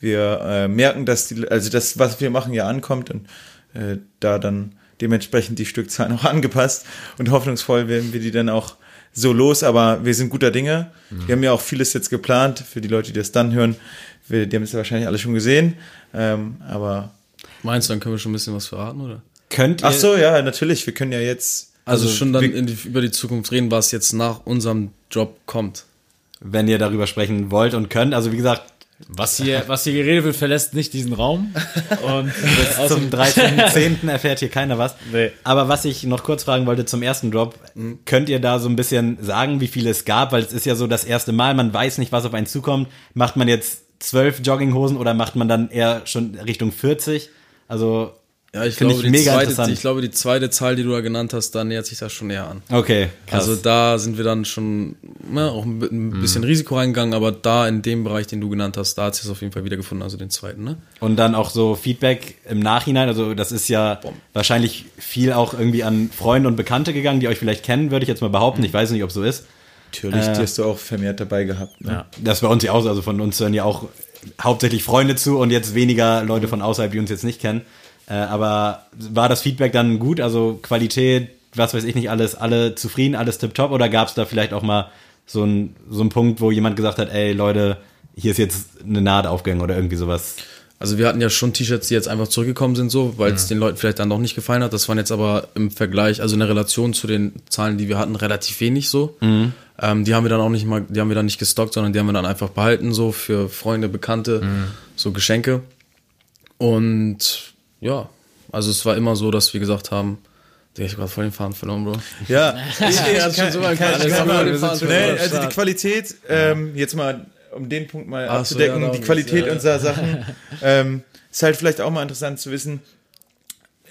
wir äh, merken, dass die, also das, was wir machen, ja ankommt und äh, da dann dementsprechend die Stückzahlen auch angepasst und hoffnungsvoll werden wir die dann auch so los, aber wir sind guter Dinge. Wir haben ja auch vieles jetzt geplant für die Leute, die das dann hören. Wir, die haben es ja wahrscheinlich alle schon gesehen, ähm, aber Meinst du, dann können wir schon ein bisschen was verraten, oder? Könnt ihr, ach so, ja, natürlich. Wir können ja jetzt Also, schon dann die, über die Zukunft reden, was jetzt nach unserem Job kommt. wenn ihr darüber sprechen wollt und könnt, also wie gesagt, Was hier, was hier geredet wird, verlässt nicht diesen Raum. Und bis zum 13.10. erfährt hier keiner was. Nee. Aber was ich noch kurz fragen wollte zum ersten Drop, könnt ihr da so ein bisschen sagen, wie viele es gab? Weil es ist ja so das erste Mal, man weiß nicht, was auf einen zukommt. Macht man jetzt zwölf Jogginghosen oder macht man dann eher schon Richtung 40? Also, Ja, ich Finde glaube, ich die mega zweite, ich glaube, die zweite Zahl, die du da genannt hast, da nähert sich das schon näher an. okay, krass. Also da sind wir dann schon ja, auch ein ein bisschen Risiko reingegangen, aber da in dem Bereich, den du genannt hast, da hat sich das auf jeden Fall wiedergefunden, also den zweiten, ne? Und dann auch so Feedback im Nachhinein. Also das ist ja wahrscheinlich viel auch irgendwie an Freunde und Bekannte gegangen, die euch vielleicht kennen, würde ich jetzt mal behaupten. Ich weiß nicht, ob so ist. natürlich, Äh, die hast du auch vermehrt dabei gehabt. Ne? Ja. Das bei uns ja auch so. Also von uns hören ja auch hauptsächlich Freunde zu und jetzt weniger Leute von außerhalb, die uns jetzt nicht kennen. Äh, aber war das Feedback dann gut? Also Qualität, was weiß ich nicht alles, alle zufrieden, alles tipptopp? Oder gab es da vielleicht auch mal so ein so Punkt, wo jemand gesagt hat, ey Leute, hier ist jetzt eine Naht aufgegangen oder irgendwie sowas? Also wir hatten ja schon T-Shirts, die jetzt einfach zurückgekommen sind, so, weil es den Leuten vielleicht dann doch nicht gefallen hat. Das waren jetzt aber im Vergleich, also in der Relation zu den Zahlen, die wir hatten, relativ wenig so. Mhm. Ähm, die haben wir dann auch nicht mal, die haben wir dann nicht gestockt, sondern die haben wir dann einfach behalten, so für Freunde, Bekannte, Mhm. so Geschenke. Und ja, also es war immer so, dass wir gesagt haben, ich hab grad voll den Faden verloren, Bro. Ja, ich, ich, schon so weit kann, kann, kann, nee, am also die. Qualität, ähm, jetzt mal, um den Punkt mal Ach so, abzudecken, ja, die Qualität ja. unserer Sachen, ähm, ist halt vielleicht auch mal interessant zu wissen,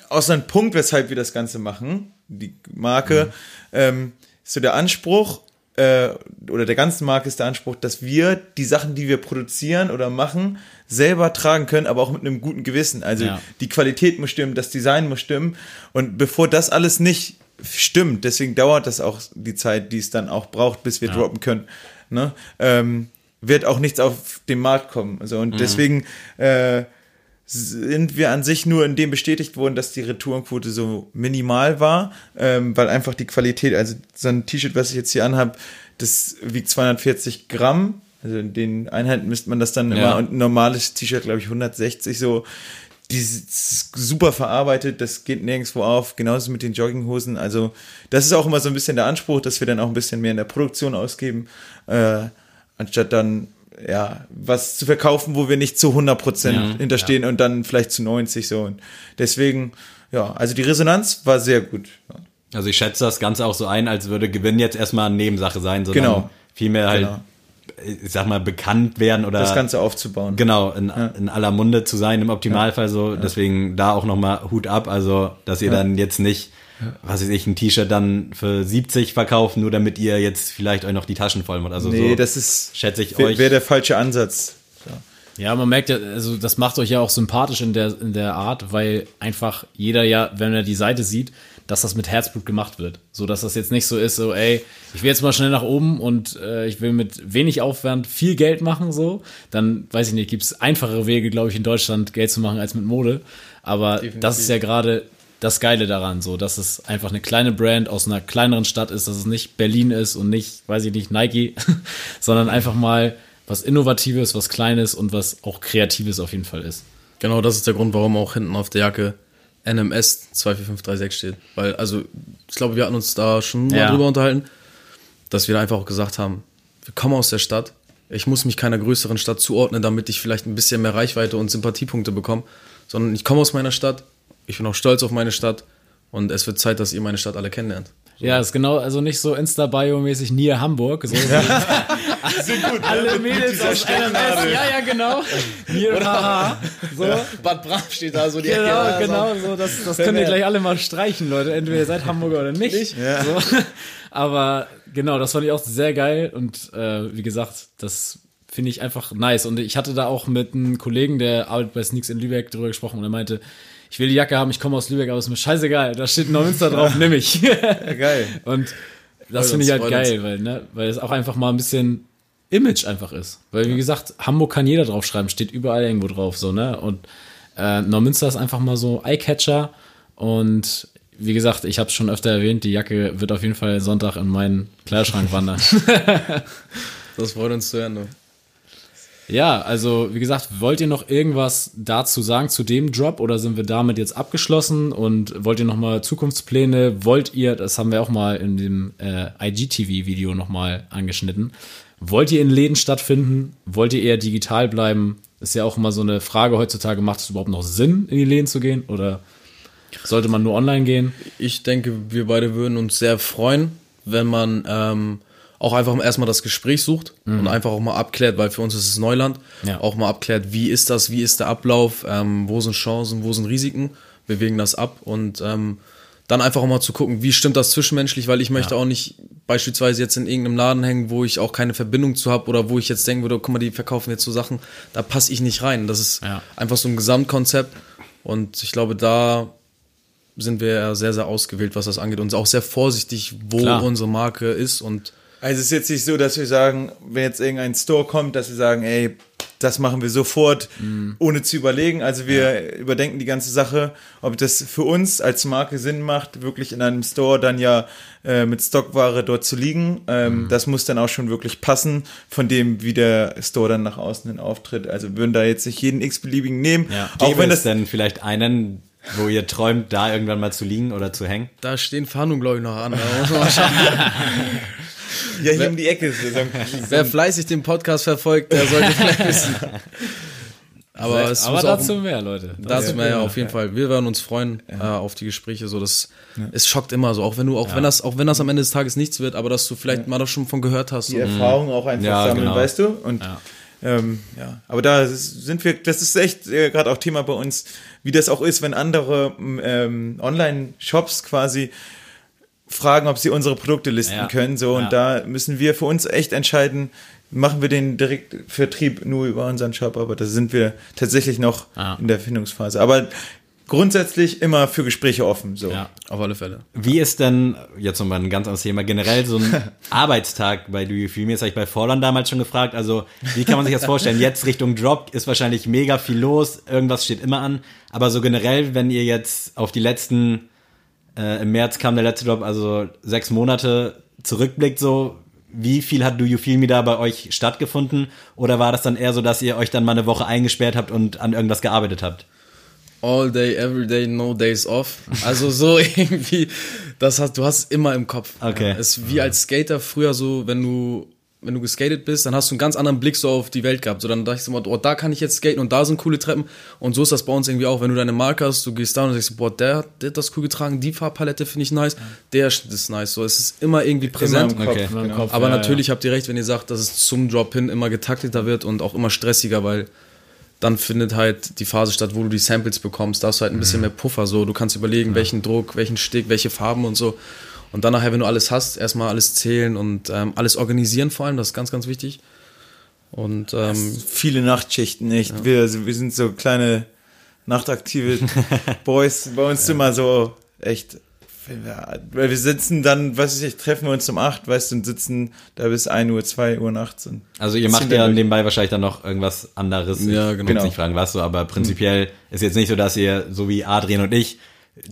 aus einem Punkt, weshalb wir das Ganze machen, die Marke, ähm, ist so der Anspruch, äh, oder der ganzen Marke ist der Anspruch, dass wir die Sachen, die wir produzieren oder machen, selber tragen können, aber auch mit einem guten Gewissen. Also Ja. die Qualität muss stimmen, das Design muss stimmen. Und bevor das alles nicht stimmt, deswegen dauert das auch die Zeit, die es dann auch braucht, bis wir droppen können, ne? ähm, wird auch nichts auf den Markt kommen. Also, und deswegen äh, sind wir an sich nur in dem bestätigt worden, dass die Retourenquote so minimal war, ähm, weil einfach die Qualität, also so ein T-Shirt, was ich jetzt hier anhabe, das wiegt 240 Gramm. Also in den Einheiten misst man das dann immer Ja. und ein normales T-Shirt, glaube ich, 160 so. Die ist super verarbeitet, das geht nirgendwo auf, genauso mit den Jogginghosen. Also, das ist auch immer so ein bisschen der Anspruch, dass wir dann auch ein bisschen mehr in der Produktion ausgeben, äh, anstatt dann, ja, was zu verkaufen, wo wir nicht zu 100% Ja, hinterstehen und dann vielleicht zu 90 so. Und deswegen, ja, also die Resonanz war sehr gut. Ja. Also ich schätze das Ganze auch so ein, als würde Gewinn jetzt erstmal eine Nebensache sein, sondern Genau. vielmehr halt, Genau. Ich sag mal, bekannt werden oder Das Ganze aufzubauen. genau in, in aller Munde zu sein im Optimalfall so. Deswegen da auch nochmal Hut ab, also dass ihr dann jetzt nicht, was weiß ich, ein T-Shirt dann für 70 verkauft, nur damit ihr jetzt vielleicht euch noch die Taschen voll macht. Also Nee, so das ist, schätze ich wäre euch. wär der falsche Ansatz. Ja, man merkt ja, also das macht euch ja auch sympathisch in der, in der Art, weil einfach jeder ja, wenn er die Seite sieht, dass das mit Herzblut gemacht wird. So dass das jetzt nicht so ist, so, ey, ich will jetzt mal schnell nach oben und äh, ich will mit wenig Aufwand viel Geld machen, so. Dann, weiß ich nicht, gibt's einfachere Wege, glaube ich, in Deutschland Geld zu machen als mit Mode. Aber das ist ja gerade das Geile daran, so, dass es einfach eine kleine Brand aus einer kleineren Stadt ist, dass es nicht Berlin ist und nicht, weiß ich nicht, Nike, sondern einfach mal was Innovatives, was Kleines und was auch Kreatives auf jeden Fall ist. Genau, das ist der Grund, warum auch hinten auf der Jacke NMS 24536 steht. Weil, also, ich glaube, wir hatten uns da schon mal Ja. drüber unterhalten, dass wir da einfach auch gesagt haben, wir kommen aus der Stadt. Ich muss mich keiner größeren Stadt zuordnen, damit ich vielleicht ein bisschen mehr Reichweite und Sympathiepunkte bekomme, sondern ich komme aus meiner Stadt. Ich bin auch stolz auf meine Stadt und es wird Zeit, dass ihr meine Stadt alle kennenlernt. Ja, ist genau, also nicht so Insta-Bio-mäßig Nier Hamburg. So. Alle Mädels aus NMS. Ja, ja, genau. Nier haha. So. Bad Brav steht da so die Genau, genau, so, das, das könnt ihr gleich alle mal streichen, Leute. Entweder ihr seid Hamburger oder nicht. So. Aber genau, das fand ich auch sehr geil und äh, wie gesagt, das finde ich einfach nice. Und ich hatte da auch mit einem Kollegen, der arbeitet bei Sneaks in Lübeck, drüber gesprochen und er meinte, ich will die Jacke haben, ich komme aus Lübeck, aber ist mir scheißegal, da steht Neumünster drauf, nimm ich. Ja, geil. Und das finde ich halt geil, weil, ne, weil es auch einfach mal ein bisschen Image einfach ist. Weil, wie gesagt, Hamburg kann jeder draufschreiben, steht überall irgendwo drauf, so, ne? Und äh, Neumünster ist einfach mal so Eyecatcher und wie gesagt, ich habe es schon öfter erwähnt, die Jacke wird auf jeden Fall Sonntag in meinen Kleiderschrank wandern. Das freut uns zu hören. Ne? ja, also wie gesagt, wollt ihr noch irgendwas dazu sagen zu dem Drop oder sind wir damit jetzt abgeschlossen und wollt ihr nochmal Zukunftspläne? Wollt ihr, das haben wir auch mal in dem äh, IGTV-Video nochmal angeschnitten, wollt ihr in Läden stattfinden? Wollt ihr eher digital bleiben? Ist ja auch immer so eine Frage heutzutage, macht es überhaupt noch Sinn, in die Läden zu gehen oder sollte man nur online gehen? Ich denke, wir beide würden uns sehr freuen, wenn man ähm, auch einfach erstmal das Gespräch sucht und einfach auch mal abklärt, weil für uns ist es Neuland, Ja. auch mal abklärt, wie ist das, wie ist der Ablauf, ähm, wo sind Chancen, wo sind Risiken, wir wägen das ab und ähm, dann einfach auch mal zu gucken, wie stimmt das zwischenmenschlich, weil ich möchte auch nicht beispielsweise jetzt in irgendeinem Laden hängen, wo ich auch keine Verbindung zu habe oder wo ich jetzt denken würde, guck mal, die verkaufen jetzt so Sachen, da passe ich nicht rein. Das ist Ja. einfach so ein Gesamtkonzept und ich glaube, da sind wir ja sehr, sehr ausgewählt, was das angeht und auch sehr vorsichtig, wo Klar. unsere Marke ist und Also es ist jetzt nicht so, dass wir sagen, wenn jetzt irgendein Store kommt, dass wir sagen, ey, das machen wir sofort, ohne zu überlegen. Also wir überdenken die ganze Sache, ob das für uns als Marke Sinn macht, wirklich in einem Store dann ja äh, mit Stockware dort zu liegen. Ähm, Das muss dann auch schon wirklich passen, von dem, wie der Store dann nach außen hin auftritt. Also wir würden da jetzt nicht jeden x-beliebigen nehmen. Ja. Auch wenn es das denn vielleicht einen, wo ihr träumt, da irgendwann mal zu liegen oder zu hängen? da stehen Fahndungen, glaube ich, noch an. Ja hier um die Ecke ist. So, Wer fleißig den Podcast verfolgt, der sollte vielleicht wissen. Aber es Aber muss auch, dazu mehr, Leute. dazu mehr, ja, auf jeden Fall. Wir werden uns freuen äh, auf die Gespräche. So, das, es schockt immer so, auch wenn du, auch wenn das, auch wenn das am Ende des Tages nichts wird, aber dass du vielleicht mal das schon von gehört hast. die Und, Erfahrung auch einfach Ja, sammeln, genau. weißt du? Und ja. Ähm, ja, aber da sind wir, das ist echt äh, gerade auch Thema bei uns, wie das auch ist, wenn andere ähm, Online-Shops quasi fragen, ob sie unsere Produkte listen Ja. können. So, Ja. und da müssen wir für uns echt entscheiden, machen wir den Direktvertrieb nur über unseren Shop, aber da sind wir tatsächlich noch Ja. in der Findungsphase. Aber grundsätzlich immer für Gespräche offen. So. Ja. auf alle Fälle. Wie ist denn, jetzt nochmal ein ganz anderes Thema, generell so ein Arbeitstag bei Do You Feel Me? Das habe ich bei Vorland damals schon gefragt. Also, wie kann man sich das vorstellen? Jetzt Richtung Drop ist wahrscheinlich mega viel los, irgendwas steht immer an. Aber so generell, wenn ihr jetzt auf die letzten, äh, im März kam der letzte Drop, also sechs Monate zurückblickt, so, wie viel hat Do You Feel Me da bei euch stattgefunden? Oder war das dann eher so, dass ihr euch dann mal eine Woche eingesperrt habt und an irgendwas gearbeitet habt? All day, every day, no days off. Also so irgendwie, das hast, du hast immer im Kopf. Okay. Ja, Es ist wie als Skater früher so, wenn du, wenn du geskatet bist, dann hast du einen ganz anderen Blick so auf die Welt gehabt. So dann dachte ich so mal, oh, da kann ich jetzt skaten und da sind coole Treppen. Und so ist das bei uns irgendwie auch, wenn du deine Marke hast, du gehst da und sagst, boah, der, hat- der hat das cool getragen, die Farbpalette finde ich nice, der Schnitt ist nice. So, es ist immer irgendwie präsent. Immer im Kopf, Okay. Immer im genau. Kopf, Aber ja, natürlich habt ihr recht, wenn ihr sagt, dass es zum Drop hin immer getakteter wird und auch immer stressiger, weil dann findet halt die Phase statt, wo du die Samples bekommst. Da hast du halt ein bisschen mehr Puffer. So, du kannst überlegen, welchen Druck, welchen Stick, welche Farben und so. Und dann nachher, wenn du alles hast, erstmal alles zählen und ähm, alles organisieren vor allem, das ist ganz, ganz wichtig. Und ähm, viele Nachtschichten, echt. Wir, wir sind so kleine nachtaktive Boys. Bei uns immer so echt. Weil wir sitzen dann, was weiß ich, treffen wir uns um 8, weißt du, und sitzen da bis 1 Uhr, 2 Uhr nachts. Und Also ihr macht Sind ja nebenbei wahrscheinlich dann noch irgendwas anderes. Ja, ich genau. will jetzt nicht fragen, was so, aber prinzipiell ist jetzt nicht so, dass ihr, so wie Adrian und ich,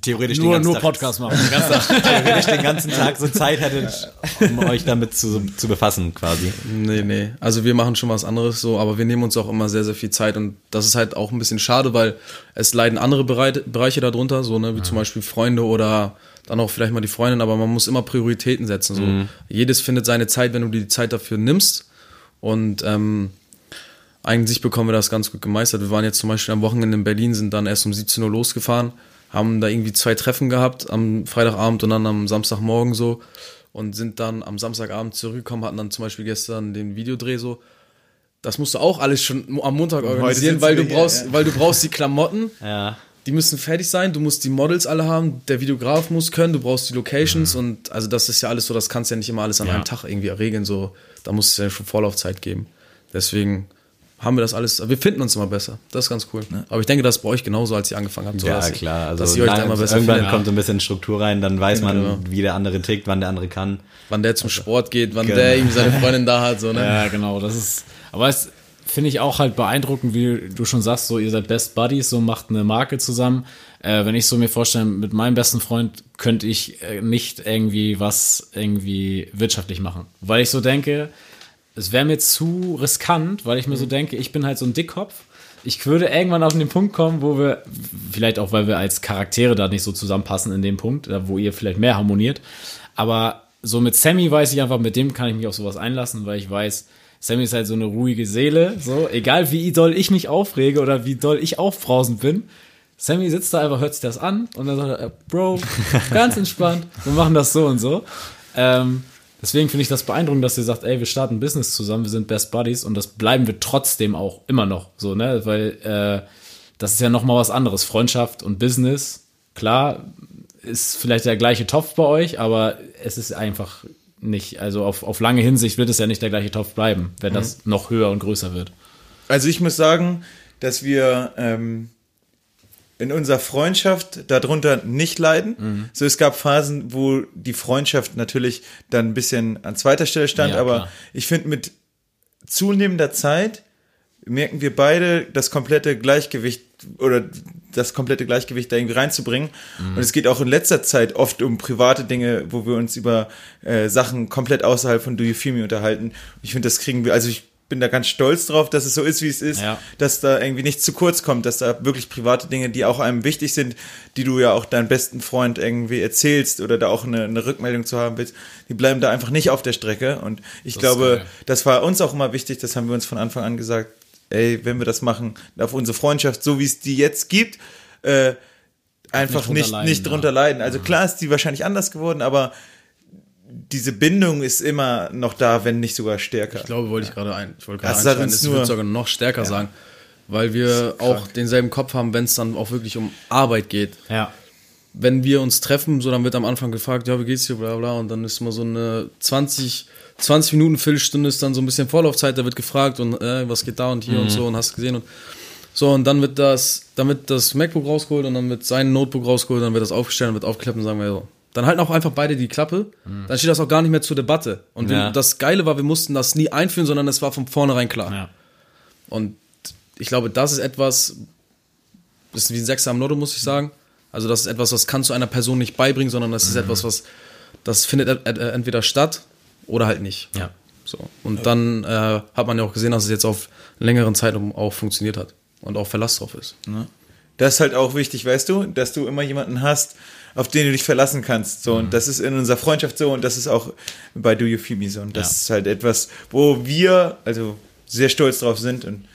theoretisch den Nur, ganzen nur Tag, Podcast machen. Den ganzen Tag. theoretisch den ganzen Tag so Zeit hättet, um euch damit zu, zu befassen quasi. Nee, nee. Also wir machen schon was anderes so, aber wir nehmen uns auch immer sehr, sehr viel Zeit und das ist halt auch ein bisschen schade, weil es leiden andere Bereiche darunter, so, ne, wie zum Beispiel Freunde oder dann auch vielleicht mal die Freundin, aber man muss immer Prioritäten setzen. So. Jedes findet seine Zeit, wenn du dir die Zeit dafür nimmst. Und ähm, eigentlich bekommen wir das ganz gut gemeistert. Wir waren jetzt zum Beispiel am Wochenende in Berlin, sind dann erst um 17 Uhr losgefahren, haben da irgendwie zwei Treffen gehabt, am Freitagabend und dann am Samstagmorgen so und sind dann am Samstagabend zurückgekommen, hatten dann zum Beispiel gestern den Videodreh so. Das musst du auch alles schon am Montag organisieren, weil du hier, brauchst, ja. weil du brauchst die Klamotten, Ja. die müssen fertig sein, du musst die Models alle haben, der Videograf muss können, du brauchst die Locations und also das ist ja alles so, das kannst du ja nicht immer alles an Ja. einem Tag irgendwie regeln, so, da muss es ja schon Vorlaufzeit geben. Deswegen haben wir das alles, wir finden uns immer besser, das ist ganz cool. Aber ich denke, das ist bei euch genauso, als ihr angefangen habt. So, Ja, dass, klar. Also dass ihr euch da immer besser irgendwann findet. kommt so ein bisschen Struktur rein, dann weiß man, Genau. wie der andere tickt, wann der andere kann. Wann der zum Sport geht, wann Genau. der irgendwie seine Freundin da hat, so, ne? Ja, genau, das ist, aber es, finde ich auch halt beeindruckend, wie du schon sagst, so ihr seid Best Buddies, so macht eine Marke zusammen. Äh, wenn ich so mir vorstelle, mit meinem besten Freund könnte ich äh, nicht irgendwie was irgendwie wirtschaftlich machen. Weil ich so denke, es wäre mir zu riskant, weil ich mir so denke, ich bin halt so ein Dickkopf. Ich würde irgendwann auf den Punkt kommen, wo wir, vielleicht auch, weil wir als Charaktere da nicht so zusammenpassen in dem Punkt, wo ihr vielleicht mehr harmoniert. Aber so mit Sammy weiß ich einfach, mit dem kann ich mich auf sowas einlassen, weil ich weiß, Sammy ist halt so eine ruhige Seele. So, egal wie doll ich mich aufrege oder wie doll ich aufbrausend bin. Sammy sitzt da einfach, hört sich das an und dann sagt er, Bro, ganz entspannt, wir machen das so und so. Ähm, deswegen finde ich das beeindruckend, dass ihr sagt, ey, wir starten ein Business zusammen, wir sind Best Buddies und das bleiben wir trotzdem auch immer noch so, ne? Weil äh, das ist ja noch mal was anderes. Freundschaft und Business, klar, ist vielleicht der gleiche Topf bei euch, aber es ist einfach nicht, also auf, auf lange Hinsicht wird es ja nicht der gleiche Topf bleiben, wenn das noch höher und größer wird. Also ich muss sagen, dass wir ähm, in unserer Freundschaft darunter nicht leiden. Mhm. So, es gab Phasen, wo die Freundschaft natürlich dann ein bisschen an zweiter Stelle stand, Ja, aber klar. ich finde, mit zunehmender Zeit merken wir beide das komplette Gleichgewicht oder das komplette Gleichgewicht da irgendwie reinzubringen. Mhm. Und es geht auch in letzter Zeit oft um private Dinge, wo wir uns über äh, Sachen komplett außerhalb von Do You Feel Me unterhalten. Ich finde, das kriegen wir, also ich bin da ganz stolz drauf, dass es so ist, wie es ist, Ja. dass da irgendwie nichts zu kurz kommt, dass da wirklich private Dinge, die auch einem wichtig sind, die du ja auch deinem besten Freund irgendwie erzählst oder da auch eine, eine Rückmeldung zu haben willst, die bleiben da einfach nicht auf der Strecke. Und ich glaube, geil. das war uns auch immer wichtig, das haben wir uns von Anfang an gesagt, ey, wenn wir das machen, auf unsere Freundschaft, so wie es die jetzt gibt, äh, einfach drunter nicht, leiden, nicht ja. drunter leiden. Also klar ist die wahrscheinlich anders geworden, aber diese Bindung ist immer noch da, wenn nicht sogar stärker. Ich glaube, wollte ich gerade ein, ich wollte gerade uns es wird sogar noch stärker sagen, weil wir auch denselben Kopf haben, wenn es dann auch wirklich um Arbeit geht. Ja. Wenn wir uns treffen, so dann wird am Anfang gefragt, ja, wie geht's dir, bla bla, und dann ist mal so eine 20, 20 Minuten, Viertelstunde ist dann so ein bisschen Vorlaufzeit, da wird gefragt und äh, was geht da und hier und so und hast gesehen und so und dann wird das, dann wird das MacBook rausgeholt und dann wird sein Notebook rausgeholt, dann wird das aufgestellt, dann wird aufgeklappt und sagen wir so. Dann halten auch einfach beide die Klappe, dann steht das auch gar nicht mehr zur Debatte. Und wir, Ja. das Geile war, wir mussten das nie einführen, sondern es war von vornherein klar. ja. Und ich glaube, das ist etwas, das ist wie ein Sechser am Lotto, muss ich sagen. Also das ist etwas, was kannst du einer Person nicht beibringen, sondern das ist etwas, was, das findet ent- ent- entweder statt oder halt nicht. Ja. So. Und dann äh, hat man ja auch gesehen, dass es jetzt auf längeren Zeitraum auch funktioniert hat und auch Verlass drauf ist. Das ist halt auch wichtig, weißt du, dass du immer jemanden hast, auf den du dich verlassen kannst. So, Mhm. und das ist in unserer Freundschaft so und das ist auch bei Do You Feel Me so. Und das Ja. ist halt etwas, wo wir also sehr stolz drauf sind und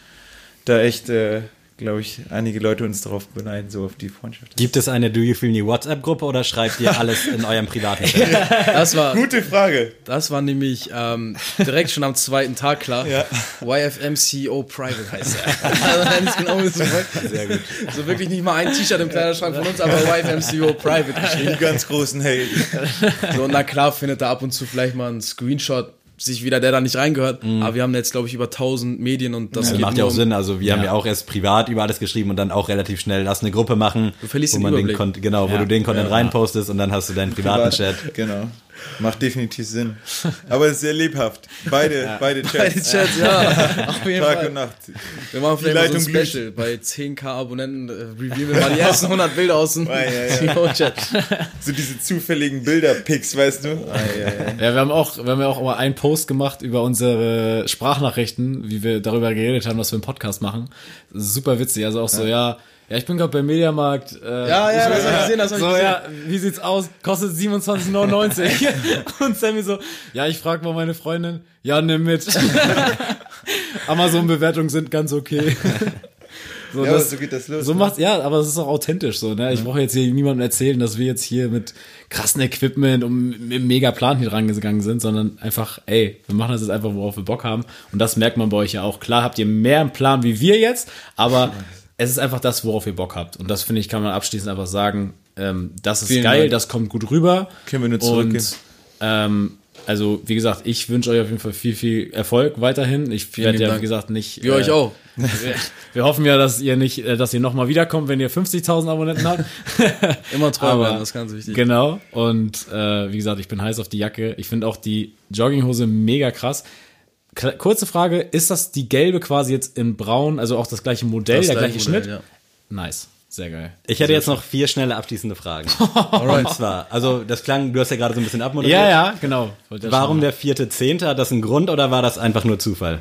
da echt, äh, glaube ich, einige Leute uns darauf beneiden, so auf die Freundschaft. Gibt es eine Do You Feel Me WhatsApp-Gruppe oder schreibt ihr alles in eurem privaten Chat? Das war, Gute Frage. das war nämlich ähm, direkt schon am zweiten Tag klar. Ja. YFMCO Private heißt er. also genau ist, so, Sehr gut. so wirklich nicht mal ein T-Shirt im Kleiderschrank von uns, aber YFMCO Private geschrieben. Die ganz großen Hey. So, na klar findet er ab und zu vielleicht mal einen Screenshot sich wieder, der da nicht reingehört. Aber wir haben jetzt, glaube ich, über 1000 Medien und das geht macht ja auch um- Sinn. Also wir haben Ja. ja auch erst privat über alles geschrieben und dann auch relativ schnell lass eine Gruppe machen, Du verlierst wo den man den Überblick. Content, genau, wo Ja. du den Content Ja. reinpostest und dann hast du deinen privaten Chat. Genau. Macht definitiv Sinn. Aber es ist sehr lebhaft. Beide, beide Chats. Bei den Chats, ja, auf jeden Tag Fall. und Nacht. Wir machen vielleicht mal Leitung so ein. Special. Bei 10k Abonnenten äh, reviewen wir mal die ersten 100 Bilder aus dem Ja, ja, ja. So diese zufälligen Bilder-Pics, weißt du? Ja, ja. Ja, wir haben auch, wir haben ja auch mal einen Post gemacht über unsere Sprachnachrichten, wie wir darüber geredet haben, dass wir einen Podcast machen. Super witzig. Also auch so, ja, ja, ich bin gerade beim Mediamarkt. Äh, Ja, ja, ich das hab ich gesehen, das hab ich so, gesehen. ja, wie sieht's aus? Kostet 27,99. Und Sammy so, ja, ich frage mal meine Freundin. Ja, nimm mit. Amazon-Bewertungen sind ganz okay. So, Ja, das, so geht das los. so ne? macht, ja, aber es ist auch authentisch so, ne? Ich brauche jetzt hier niemandem erzählen, dass wir jetzt hier mit krassen Equipment und mit mega Plan hier rangegangen sind, sondern einfach, ey, wir machen das jetzt einfach, worauf wir Bock haben. Und das merkt man bei euch ja auch. Klar habt ihr mehr einen Plan wie wir jetzt, aber es ist einfach das, worauf ihr Bock habt. Und das finde ich, kann man abschließend einfach sagen, ähm, das ist Vielen geil, Dank. das kommt gut rüber. Können wir nur zurückgehen. Und ähm, also, wie gesagt, ich wünsche euch auf jeden Fall viel, viel Erfolg weiterhin. Ich werde ja, wie gesagt, nicht. Wir euch auch. Wir, wir hoffen ja, dass ihr nicht, äh, dass ihr nochmal wiederkommt, wenn ihr 50.000 Abonnenten habt. Immer treu Aber- bleiben, das ist ganz wichtig. Genau. Und äh, wie gesagt, ich bin heiß auf die Jacke. Ich finde auch die Jogginghose mega krass. Kurze Frage, ist das die gelbe quasi jetzt in braun, also auch das gleiche Modell, Das der gleiche gleiche Modell, Schnitt? ja. Nice, sehr geil. Ich hätte jetzt noch vier schnelle abschließende Fragen. Und zwar, also das klang, du hast ja gerade so ein bisschen abmoderiert. Ja, ja, genau. Warum der vierte Zehnte? Hat das einen Grund oder war das einfach nur Zufall?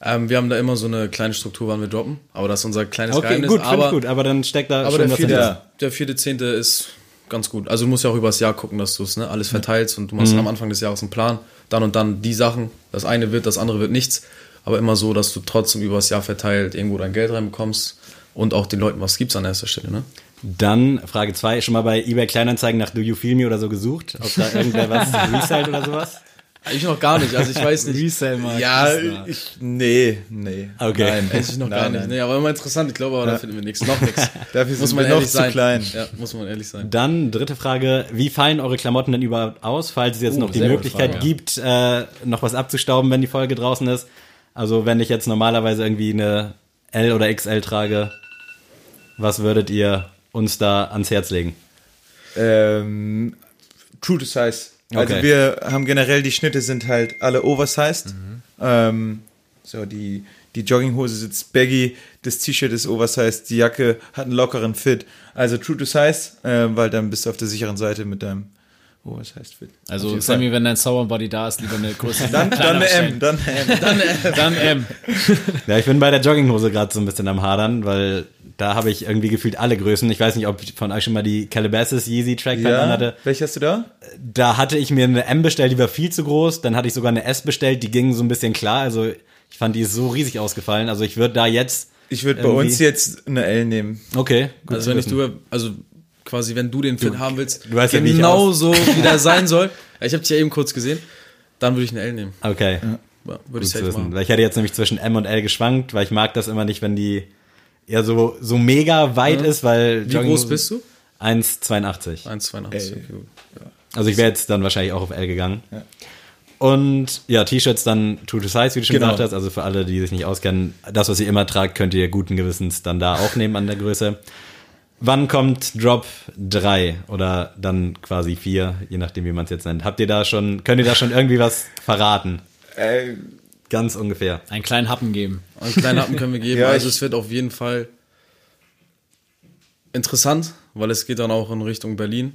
Ähm, wir haben da immer so eine kleine Struktur, wann wir droppen. Aber das ist unser kleines Okay, Geheimnis. gut, aber, gut, aber dann steckt da aber schon der was vierte, dahinter. der vierte Zehnte ist ganz gut. Also du musst ja auch übers Jahr gucken, dass du es ne, alles verteilst und du machst Mhm. dann am Anfang des Jahres einen Plan. Dann und dann die Sachen. Das eine wird, das andere wird nichts. Aber immer so, dass du trotzdem übers Jahr verteilt irgendwo dein Geld reinbekommst und auch den Leuten was gibst an erster Stelle. Ne? Dann Frage zwei, schon mal bei eBay Kleinanzeigen nach Do You Feel Me oder so gesucht? Ob da irgendwer was resellt oder sowas? Ich noch gar nicht, also ich weiß nicht. Resale mal. Ja, ich, nee, nee. Okay. Nein, Weiß ich noch gar Nein, nicht. nein. Nee, aber immer interessant. Ich glaube, aber da finden wir nichts. Noch nichts. Dafür muss sind man wir noch ehrlich zu sein. klein. Ja, muss man ehrlich sein. Dann dritte Frage, wie fallen eure Klamotten denn überhaupt aus, falls es jetzt Oh, noch die Möglichkeit Frage, ja. gibt, äh, noch was abzustauben, wenn die Folge draußen ist? Also wenn ich jetzt normalerweise irgendwie eine L oder XL trage, was würdet ihr uns da ans Herz legen? Ähm, true to size. Also Okay. wir haben generell, die Schnitte sind halt alle oversized. Mhm. Ähm, so, die, die Jogginghose sitzt baggy, das T-Shirt ist oversized, die Jacke hat einen lockeren Fit. Also true to size, äh, weil dann bist du auf der sicheren Seite mit deinem oversized Fit. Auf Also jeden Sammy, wenn dein Sauerbody da ist, lieber eine Größe. Dann, dann eine M, dann eine M. Dann, dann M. Ja, ich bin bei der Jogginghose gerade so ein bisschen am Hadern, weil da habe ich irgendwie gefühlt alle Größen. Ich weiß nicht, ob von euch schon mal die Calabasas Yeezy Trackpad Ja, anhatte. welche hast du da? Da hatte ich mir eine M bestellt, die war viel zu groß. Dann hatte ich sogar eine S bestellt, die ging so ein bisschen klar. Also ich fand die ist so riesig ausgefallen. Also ich würde da jetzt. Ich würde bei uns jetzt eine L nehmen. Okay, gut Also wenn ich du, also quasi wenn du den Fit haben willst, du weißt ja, genau so, wie der sein soll. Ja, Ich habe dich ja eben kurz gesehen. Dann würde ich eine L nehmen. Okay, Ja, würde ich safe wissen. machen. Weil ich hätte jetzt nämlich zwischen M und L geschwankt, weil ich mag das immer nicht, wenn die eher so, so mega weit ist, weil Wie groß bist du? 1,82. 1,82. Okay. Also ich wäre jetzt dann wahrscheinlich auch auf L gegangen. Und ja, T-Shirts dann True to Size, wie du schon Genau. gesagt hast. Also für alle, die sich nicht auskennen, das, was ihr immer tragt, könnt ihr guten Gewissens dann da auch nehmen an der Größe. Wann kommt Drop 3 oder dann quasi 4, je nachdem, wie man es jetzt nennt? Habt ihr da schon, könnt ihr da schon irgendwie was verraten? Äh, Ganz ungefähr. Einen kleinen Happen geben. Einen kleinen Happen können wir geben. Ja, also es wird auf jeden Fall interessant, weil es geht dann auch in Richtung Berlin.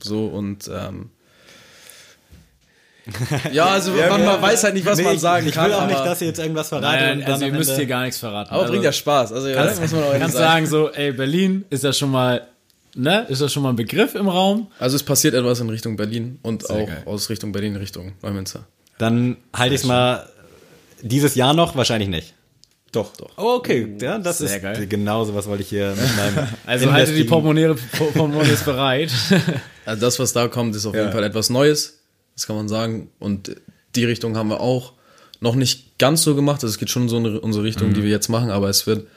So und ähm, ja, also Ja, man, ja. weiß halt nicht, was Nee, man ich, sagen ich kann. will auch nicht, dass ihr jetzt irgendwas verratet. Nein, und dann also ihr müsst Ende- hier gar nichts verraten. aber also, bringt ja Spaß. Also ja, muss man auch kannst sagen. sagen so, ey, Berlin ist ja schon mal, ne, ist das schon mal ein Begriff im Raum? Also es passiert etwas in Richtung Berlin und Sehr auch geil. aus Richtung Berlin Richtung Neumünster. Dann halte ich es mal dieses Jahr noch, wahrscheinlich nicht. doch, doch. Oh, okay. Ja, das Sehr ist geil. genau so was wollte ich hier mit meinem Also halte die Portemonnaies bereit. Also das, was da kommt, ist auf jeden Ja. Fall etwas Neues. Das kann man sagen. Und die Richtung haben wir auch noch nicht ganz so gemacht. Also es geht schon so in unsere Richtung, die wir jetzt machen, aber es wird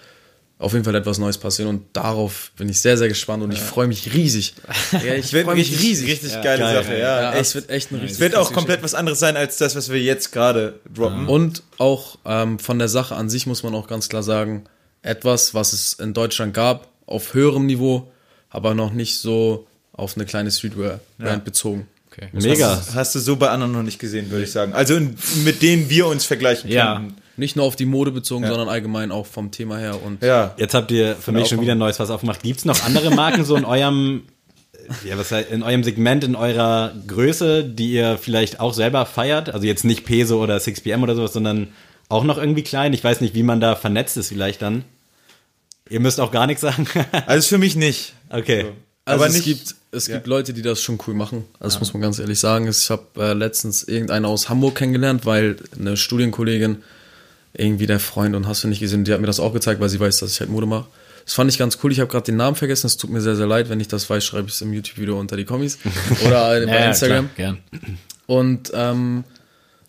auf jeden Fall etwas Neues passieren und darauf bin ich sehr, sehr gespannt und ich freue mich riesig. Ja, ich Wird freue mich richtig, riesig. richtig geile geil, Sache, Ja, ja. es wird echt eine richtig Es wird auch komplett was anderes sein als das, was wir jetzt gerade droppen. Und auch ähm, von der Sache an sich muss man auch ganz klar sagen, etwas, was es in Deutschland gab, auf höherem Niveau, aber noch nicht so auf eine kleine Streetwear-Brand bezogen. Okay. Mega. Das hast du so bei anderen noch nicht gesehen, würde ich sagen. Also in, mit denen wir uns vergleichen Ja. können. Nicht nur auf die Mode bezogen, sondern allgemein auch vom Thema her. Und Ja. Jetzt habt ihr für mich schon wieder ein neues Fass aufgemacht. Gibt's noch andere Marken so in eurem, ja, was heißt, in eurem Segment, in eurer Größe, die ihr vielleicht auch selber feiert? Also jetzt nicht Peso oder 6pm oder sowas, sondern auch noch irgendwie klein. Ich weiß nicht, wie man da vernetzt ist vielleicht dann. Ihr müsst auch gar nichts sagen. Also für mich nicht. okay. Also Aber es nicht- gibt, es ja. gibt Leute, die das schon cool machen. Also das muss man ganz ehrlich sagen. Ich habe äh, letztens irgendeinen aus Hamburg kennengelernt, weil eine Studienkollegin, irgendwie der Freund und hast du nicht gesehen, die hat mir das auch gezeigt, weil sie weiß, dass ich halt Mode mache. Das fand ich ganz cool. Ich habe gerade den Namen vergessen. Es tut mir sehr, sehr leid. Wenn ich das weiß, schreibe ich es im YouTube-Video unter die Kommis oder bei Instagram. Klar, gern. Und ähm,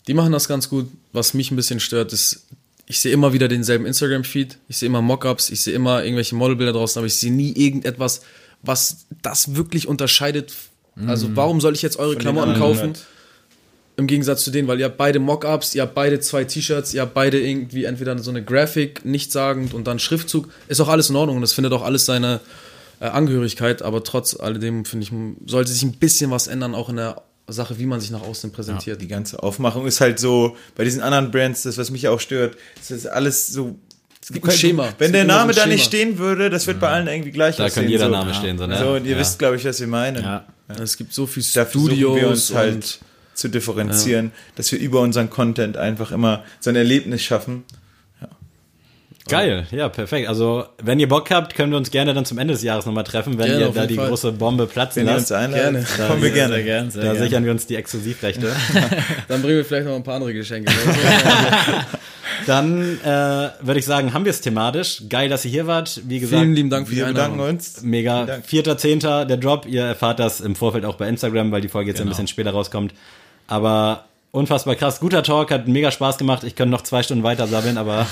die machen das ganz gut. Was mich ein bisschen stört, ist, ich sehe immer wieder denselben Instagram-Feed. Ich sehe immer Mockups, ich sehe immer irgendwelche Modelbilder draußen, aber ich sehe nie irgendetwas, was das wirklich unterscheidet. Also warum soll ich jetzt eure Klamotten anderen kaufen? halt. Im Gegensatz zu denen, weil ihr habt beide Mockups, ihr habt beide zwei T-Shirts, ihr habt beide irgendwie entweder so eine Graphic, nichtssagend und dann Schriftzug. Ist auch alles in Ordnung und das findet auch alles seine äh, Angehörigkeit, aber trotz alledem, finde ich, sollte sich ein bisschen was ändern, auch in der Sache, wie man sich nach außen präsentiert. Die ganze Aufmachung ist halt so, bei diesen anderen Brands, das, was mich auch stört, das ist alles so. Es gibt ein Schema. Wenn der so Name da nicht stehen würde, das wird bei allen irgendwie gleich Da aussehen. kann jeder so. Name stehen, so, ne? So, und ihr wisst, glaube ich, was wir meinen. Ja. Es gibt so viel Dafür Studios wir uns halt zu differenzieren, dass wir über unseren Content einfach immer so ein Erlebnis schaffen. Geil, ja, perfekt. Also, wenn ihr Bock habt, können wir uns gerne dann zum Ende des Jahres nochmal treffen, wenn Gerne, ihr da die Fall. große Bombe platzen Wenn ihr uns lasst. Gerne. kommen wir gerne. Sehr gern, sehr Da gern. sichern wir uns die Exklusivrechte. dann bringen wir vielleicht noch ein paar andere Geschenke. Dann äh, würde ich sagen, haben wir es thematisch. Geil, dass ihr hier wart. Wie gesagt, Vielen lieben Dank für Wir die bedanken Einladung. uns. Mega. Vierter, zehnter, der Drop. Ihr erfahrt das im Vorfeld auch bei Instagram, weil die Folge jetzt ein bisschen später rauskommt. Aber unfassbar krass. Guter Talk, hat mega Spaß gemacht. Ich könnte noch zwei Stunden weiter sabbeln, aber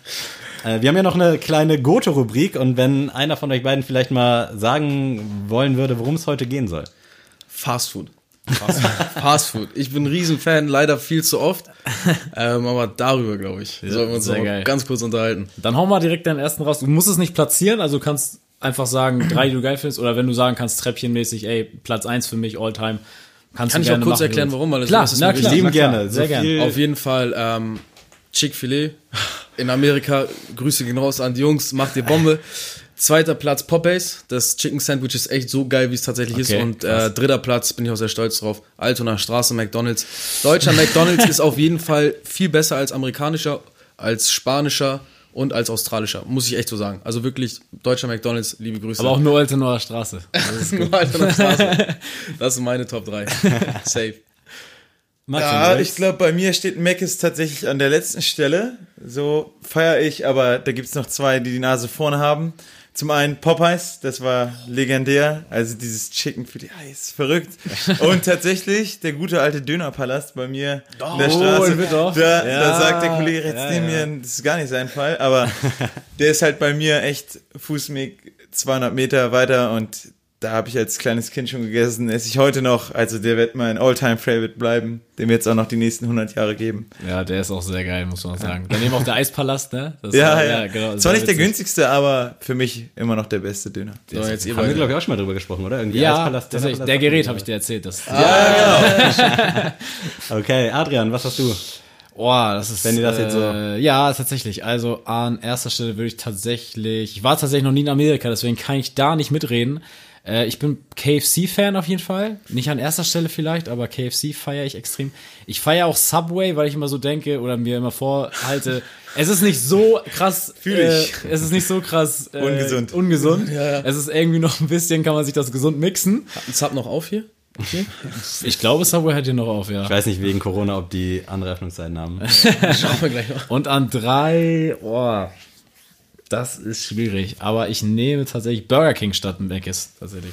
äh, wir haben ja noch eine kleine Goto-Rubrik und wenn einer von euch beiden vielleicht mal sagen wollen würde, worum es heute gehen soll. Fast Food. Fast Food. Fast Food. Ich bin ein Riesenfan, leider viel zu oft. Ähm, aber darüber, glaube ich, sollten wir uns noch geil. ganz kurz unterhalten. Dann hau mal direkt deinen ersten raus. Du musst es nicht platzieren, also du kannst einfach sagen, drei, die du geil findest, oder wenn du sagen kannst, treppchenmäßig, ey, Platz eins für mich, all time. Kannst Kann du ich auch gerne kurz machen, erklären, warum? Weil das Klar, das ist na klar. na klar, gerne. sehr so gern. viel- Auf jeden Fall ähm, Chick-fil-A. In Amerika, Grüße gehen raus an die Jungs, macht ihr Bombe. Zweiter Platz Popeyes. Das Chicken Sandwich ist echt so geil, wie es tatsächlich ist. Okay, Und äh, dritter Platz, bin ich auch sehr stolz drauf, Altonaer Straße McDonalds. Deutscher McDonalds ist auf jeden Fall viel besser als amerikanischer, als spanischer und als australischer. Muss ich echt so sagen. Also wirklich, deutscher McDonalds, liebe Grüße. Aber auch nur Altenaer Straße. nur Altonaer Straße. Das sind meine Top 3. Safe. Max, Ja, ich glaube, bei mir steht Mc's tatsächlich an der letzten Stelle. So feiere ich, aber da gibt's noch zwei, die die Nase vorne haben. Zum einen Popeyes, das war legendär. Also dieses Chicken Filet, ah, ist verrückt. Und tatsächlich der gute alte Dönerpalast bei mir in der Straße. wird doch. Da, Ja, da sagt der Kollege jetzt ja, neben ja. mir, das ist gar nicht sein Fall, aber der ist halt bei mir echt Fußweg 200 Meter weiter und da habe ich als kleines Kind schon gegessen, esse ich heute noch. Also der wird mein All-Time-Favorite bleiben, dem wird es auch noch die nächsten 100 Jahre geben. Ja, der ist auch sehr geil, muss man sagen. Daneben auch der Eispalast, ne? Das Ja, war- ja. genau. Zwar nicht der günstigste, aber für mich immer noch der beste Döner. So, jetzt ihr haben wir, glaube ich, auch schon mal drüber gesprochen, oder? Irgendwie Ja, Eispalast. Dönerpalast, Der Gerät habe ich dir erzählt. Das, Okay, Adrian, was hast du? Oh, das ist. Wenn ihr das jetzt so- Äh, ja, tatsächlich. Also an erster Stelle würde ich tatsächlich. Ich war tatsächlich noch nie in Amerika, deswegen kann ich da nicht mitreden. Äh, ich bin KFC-Fan auf jeden Fall. Nicht an erster Stelle vielleicht, aber KFC feiere ich extrem. Ich feiere auch Subway, weil ich immer so denke oder mir immer vorhalte, es ist nicht so krass. Fühl Äh, ich. es ist nicht so krass äh, Ungesund. Ungesund. Es ist irgendwie noch ein bisschen, kann man sich das gesund mixen. Ist Hab noch auf hier? Okay. Ich glaube, Subway hat hier noch auf, ja. Ich weiß nicht wegen Corona, ob die andere Öffnungszeiten haben. Schauen wir gleich noch. Und an drei, oh, das ist schwierig. Aber ich nehme tatsächlich Burger King statt Mc's, tatsächlich.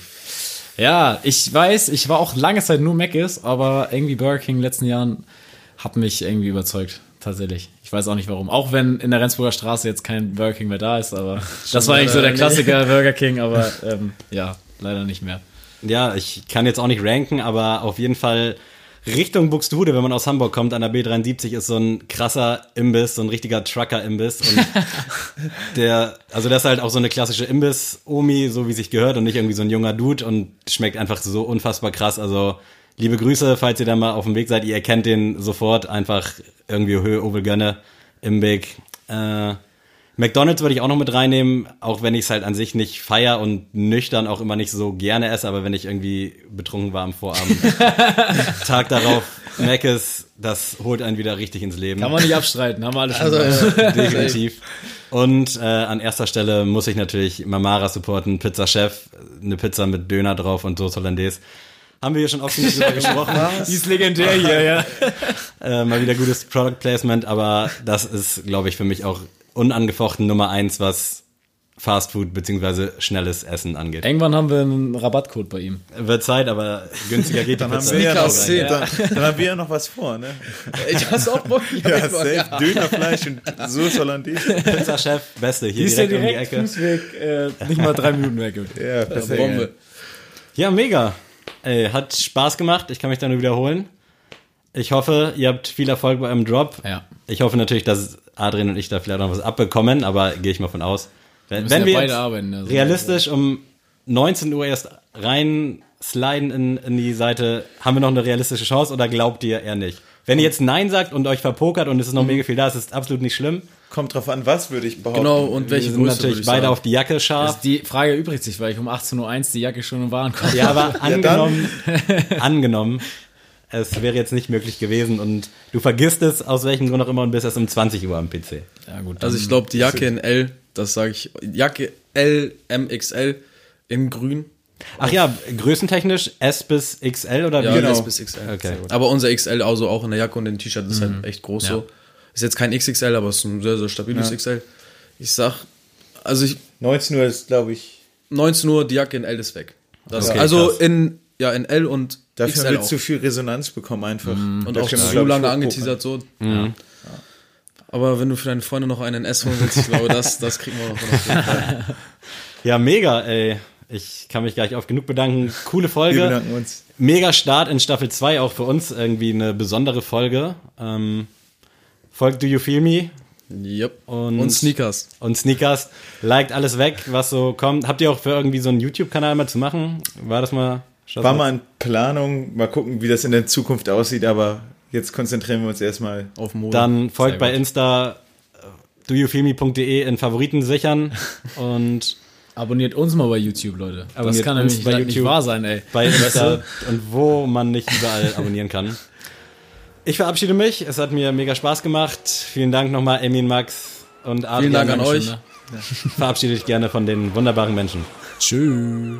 Ja, ich weiß, ich war auch lange Zeit nur Mc's, aber irgendwie Burger King in den letzten Jahren hat mich irgendwie überzeugt. Tatsächlich. Ich weiß auch nicht warum. Auch wenn in der Rendsburger Straße jetzt kein Burger King mehr da ist, aber das war eigentlich so der Klassiker Burger King, aber ähm, ja, leider nicht mehr. Ja, ich kann jetzt auch nicht ranken, aber auf jeden Fall Richtung Buxtehude, wenn man aus Hamburg kommt, an der B73 ist so ein krasser Imbiss, so ein richtiger Trucker-Imbiss. Und der, also das ist halt auch so eine klassische Imbiss-Omi, so wie sich gehört und nicht irgendwie so ein junger Dude und schmeckt einfach so unfassbar krass. Also liebe Grüße, falls ihr da mal auf dem Weg seid, ihr erkennt den sofort, einfach irgendwie Höhe, Ovel Gönne, im Big. Äh, McDonalds würde ich auch noch mit reinnehmen, auch wenn ich es halt an sich nicht feier und nüchtern auch immer nicht so gerne esse, aber wenn ich irgendwie betrunken war am Vorabend, Tag darauf, Mc's, das holt einen wieder richtig ins Leben. Kann man nicht abstreiten, haben wir alle schon Also, gesagt. ja. Definitiv. Und äh, an erster Stelle muss ich natürlich Mamara supporten, Pizza Chef, eine Pizza mit Döner drauf und Soße Hollandaise. Haben wir hier schon oft genug drüber gesprochen. Die ist legendär hier, ja. Äh, mal wieder gutes Product Placement, aber das ist, glaube ich, für mich auch unangefochten Nummer eins, was Fast Food beziehungsweise schnelles Essen angeht. Irgendwann haben wir einen Rabattcode bei ihm. Wird Zeit, aber günziger geht die Dann haben, Pizza. wir ja noch, Sneakers, dann, dann haben wir ja noch was vor, ne? Ich hast auch Bock. Ich Ja, safe. Dönerfleisch und Soße Hollandaise. Pizza Chef, beste, hier Die ist ja direkt, direkt um die Ecke. Fußweg, äh, nicht mal drei Minuten weg. Ja, perfekt. Bombe. Ja, mega. Ey, hat Spaß gemacht, ich kann mich da nur wiederholen. Ich hoffe, ihr habt viel Erfolg bei eurem Drop. Ja. Ich hoffe natürlich, dass Adrian und ich da vielleicht noch was abbekommen, aber gehe ich mal von aus. Wenn, wenn ja wir beide arbeiten, also. realistisch um 19 Uhr erst rein sliden in, in die Seite, haben wir noch eine realistische Chance oder glaubt ihr eher nicht? Wenn ihr jetzt Nein sagt und euch verpokert und es ist noch mega viel da, ist es absolut nicht schlimm. Kommt drauf an, was würde ich behaupten. Genau, und Wir welche sind Größe natürlich würde ich beide sagen? auf die Jacke scharf. Also die Frage erübrigt sich, weil ich um 18.01 Uhr die Jacke schon im Warenkorb Ja, aber Ja, angenommen, angenommen, es wäre jetzt nicht möglich gewesen und du vergisst es aus welchem Grund auch immer und bist erst um 20 Uhr am PC. Ja, gut. Also ich glaube, die Jacke in L, das sage ich, Jacke L, MXL in grün. Ach ja, größentechnisch S bis XL oder Ja, wie? Genau. S bis XL. Okay. Aber unser XL, also auch in der Jacke und dem T-Shirt, ist halt echt groß so. Ist jetzt kein XXL, aber ist ein sehr, sehr stabiles Ja. XL. Ich sag, also ich, 19 Uhr ist, glaube ich, 19 Uhr, die Jacke in L ist weg. Das, Okay, also krass. in, ja, in L und dafür wird auch. zu viel Resonanz bekommen einfach. Und Da auch wir, so lange angeteasert so. Aber wenn du für deine Freunde noch einen S holen willst, ich glaube, das, das kriegen wir noch. auf jeden Fall. Ja, mega, ey. Ich kann mich gleich oft genug bedanken. Coole Wir Folge. bedanken uns. Mega Start in Staffel 2, auch für uns irgendwie eine besondere Folge. Ähm, folgt Do You Feel Me Yep. Und- Und, Sneakers. und Sneakers. Liked alles weg, was so kommt. Habt ihr auch für irgendwie so einen YouTube-Kanal mal zu machen? War das mal? War mal in Planung, mal gucken, wie das in der Zukunft aussieht, aber jetzt konzentrieren wir uns erstmal. Auf Mode. Dann folgt Sehr bei gut. Insta äh, doyoufeelme.de in Favoriten sichern und Abonniert uns mal bei YouTube, Leute. das Abonniert kann uns nämlich bei bei nicht YouTube. wahr sein, ey. bei Insta und wo man nicht überall abonnieren kann. Ich verabschiede mich. Es hat mir mega Spaß gemacht. Vielen Dank nochmal, Emin, Max und Adrian. Vielen Dank an euch. ne? Verabschiede dich gerne von den wunderbaren Menschen. Tschüss.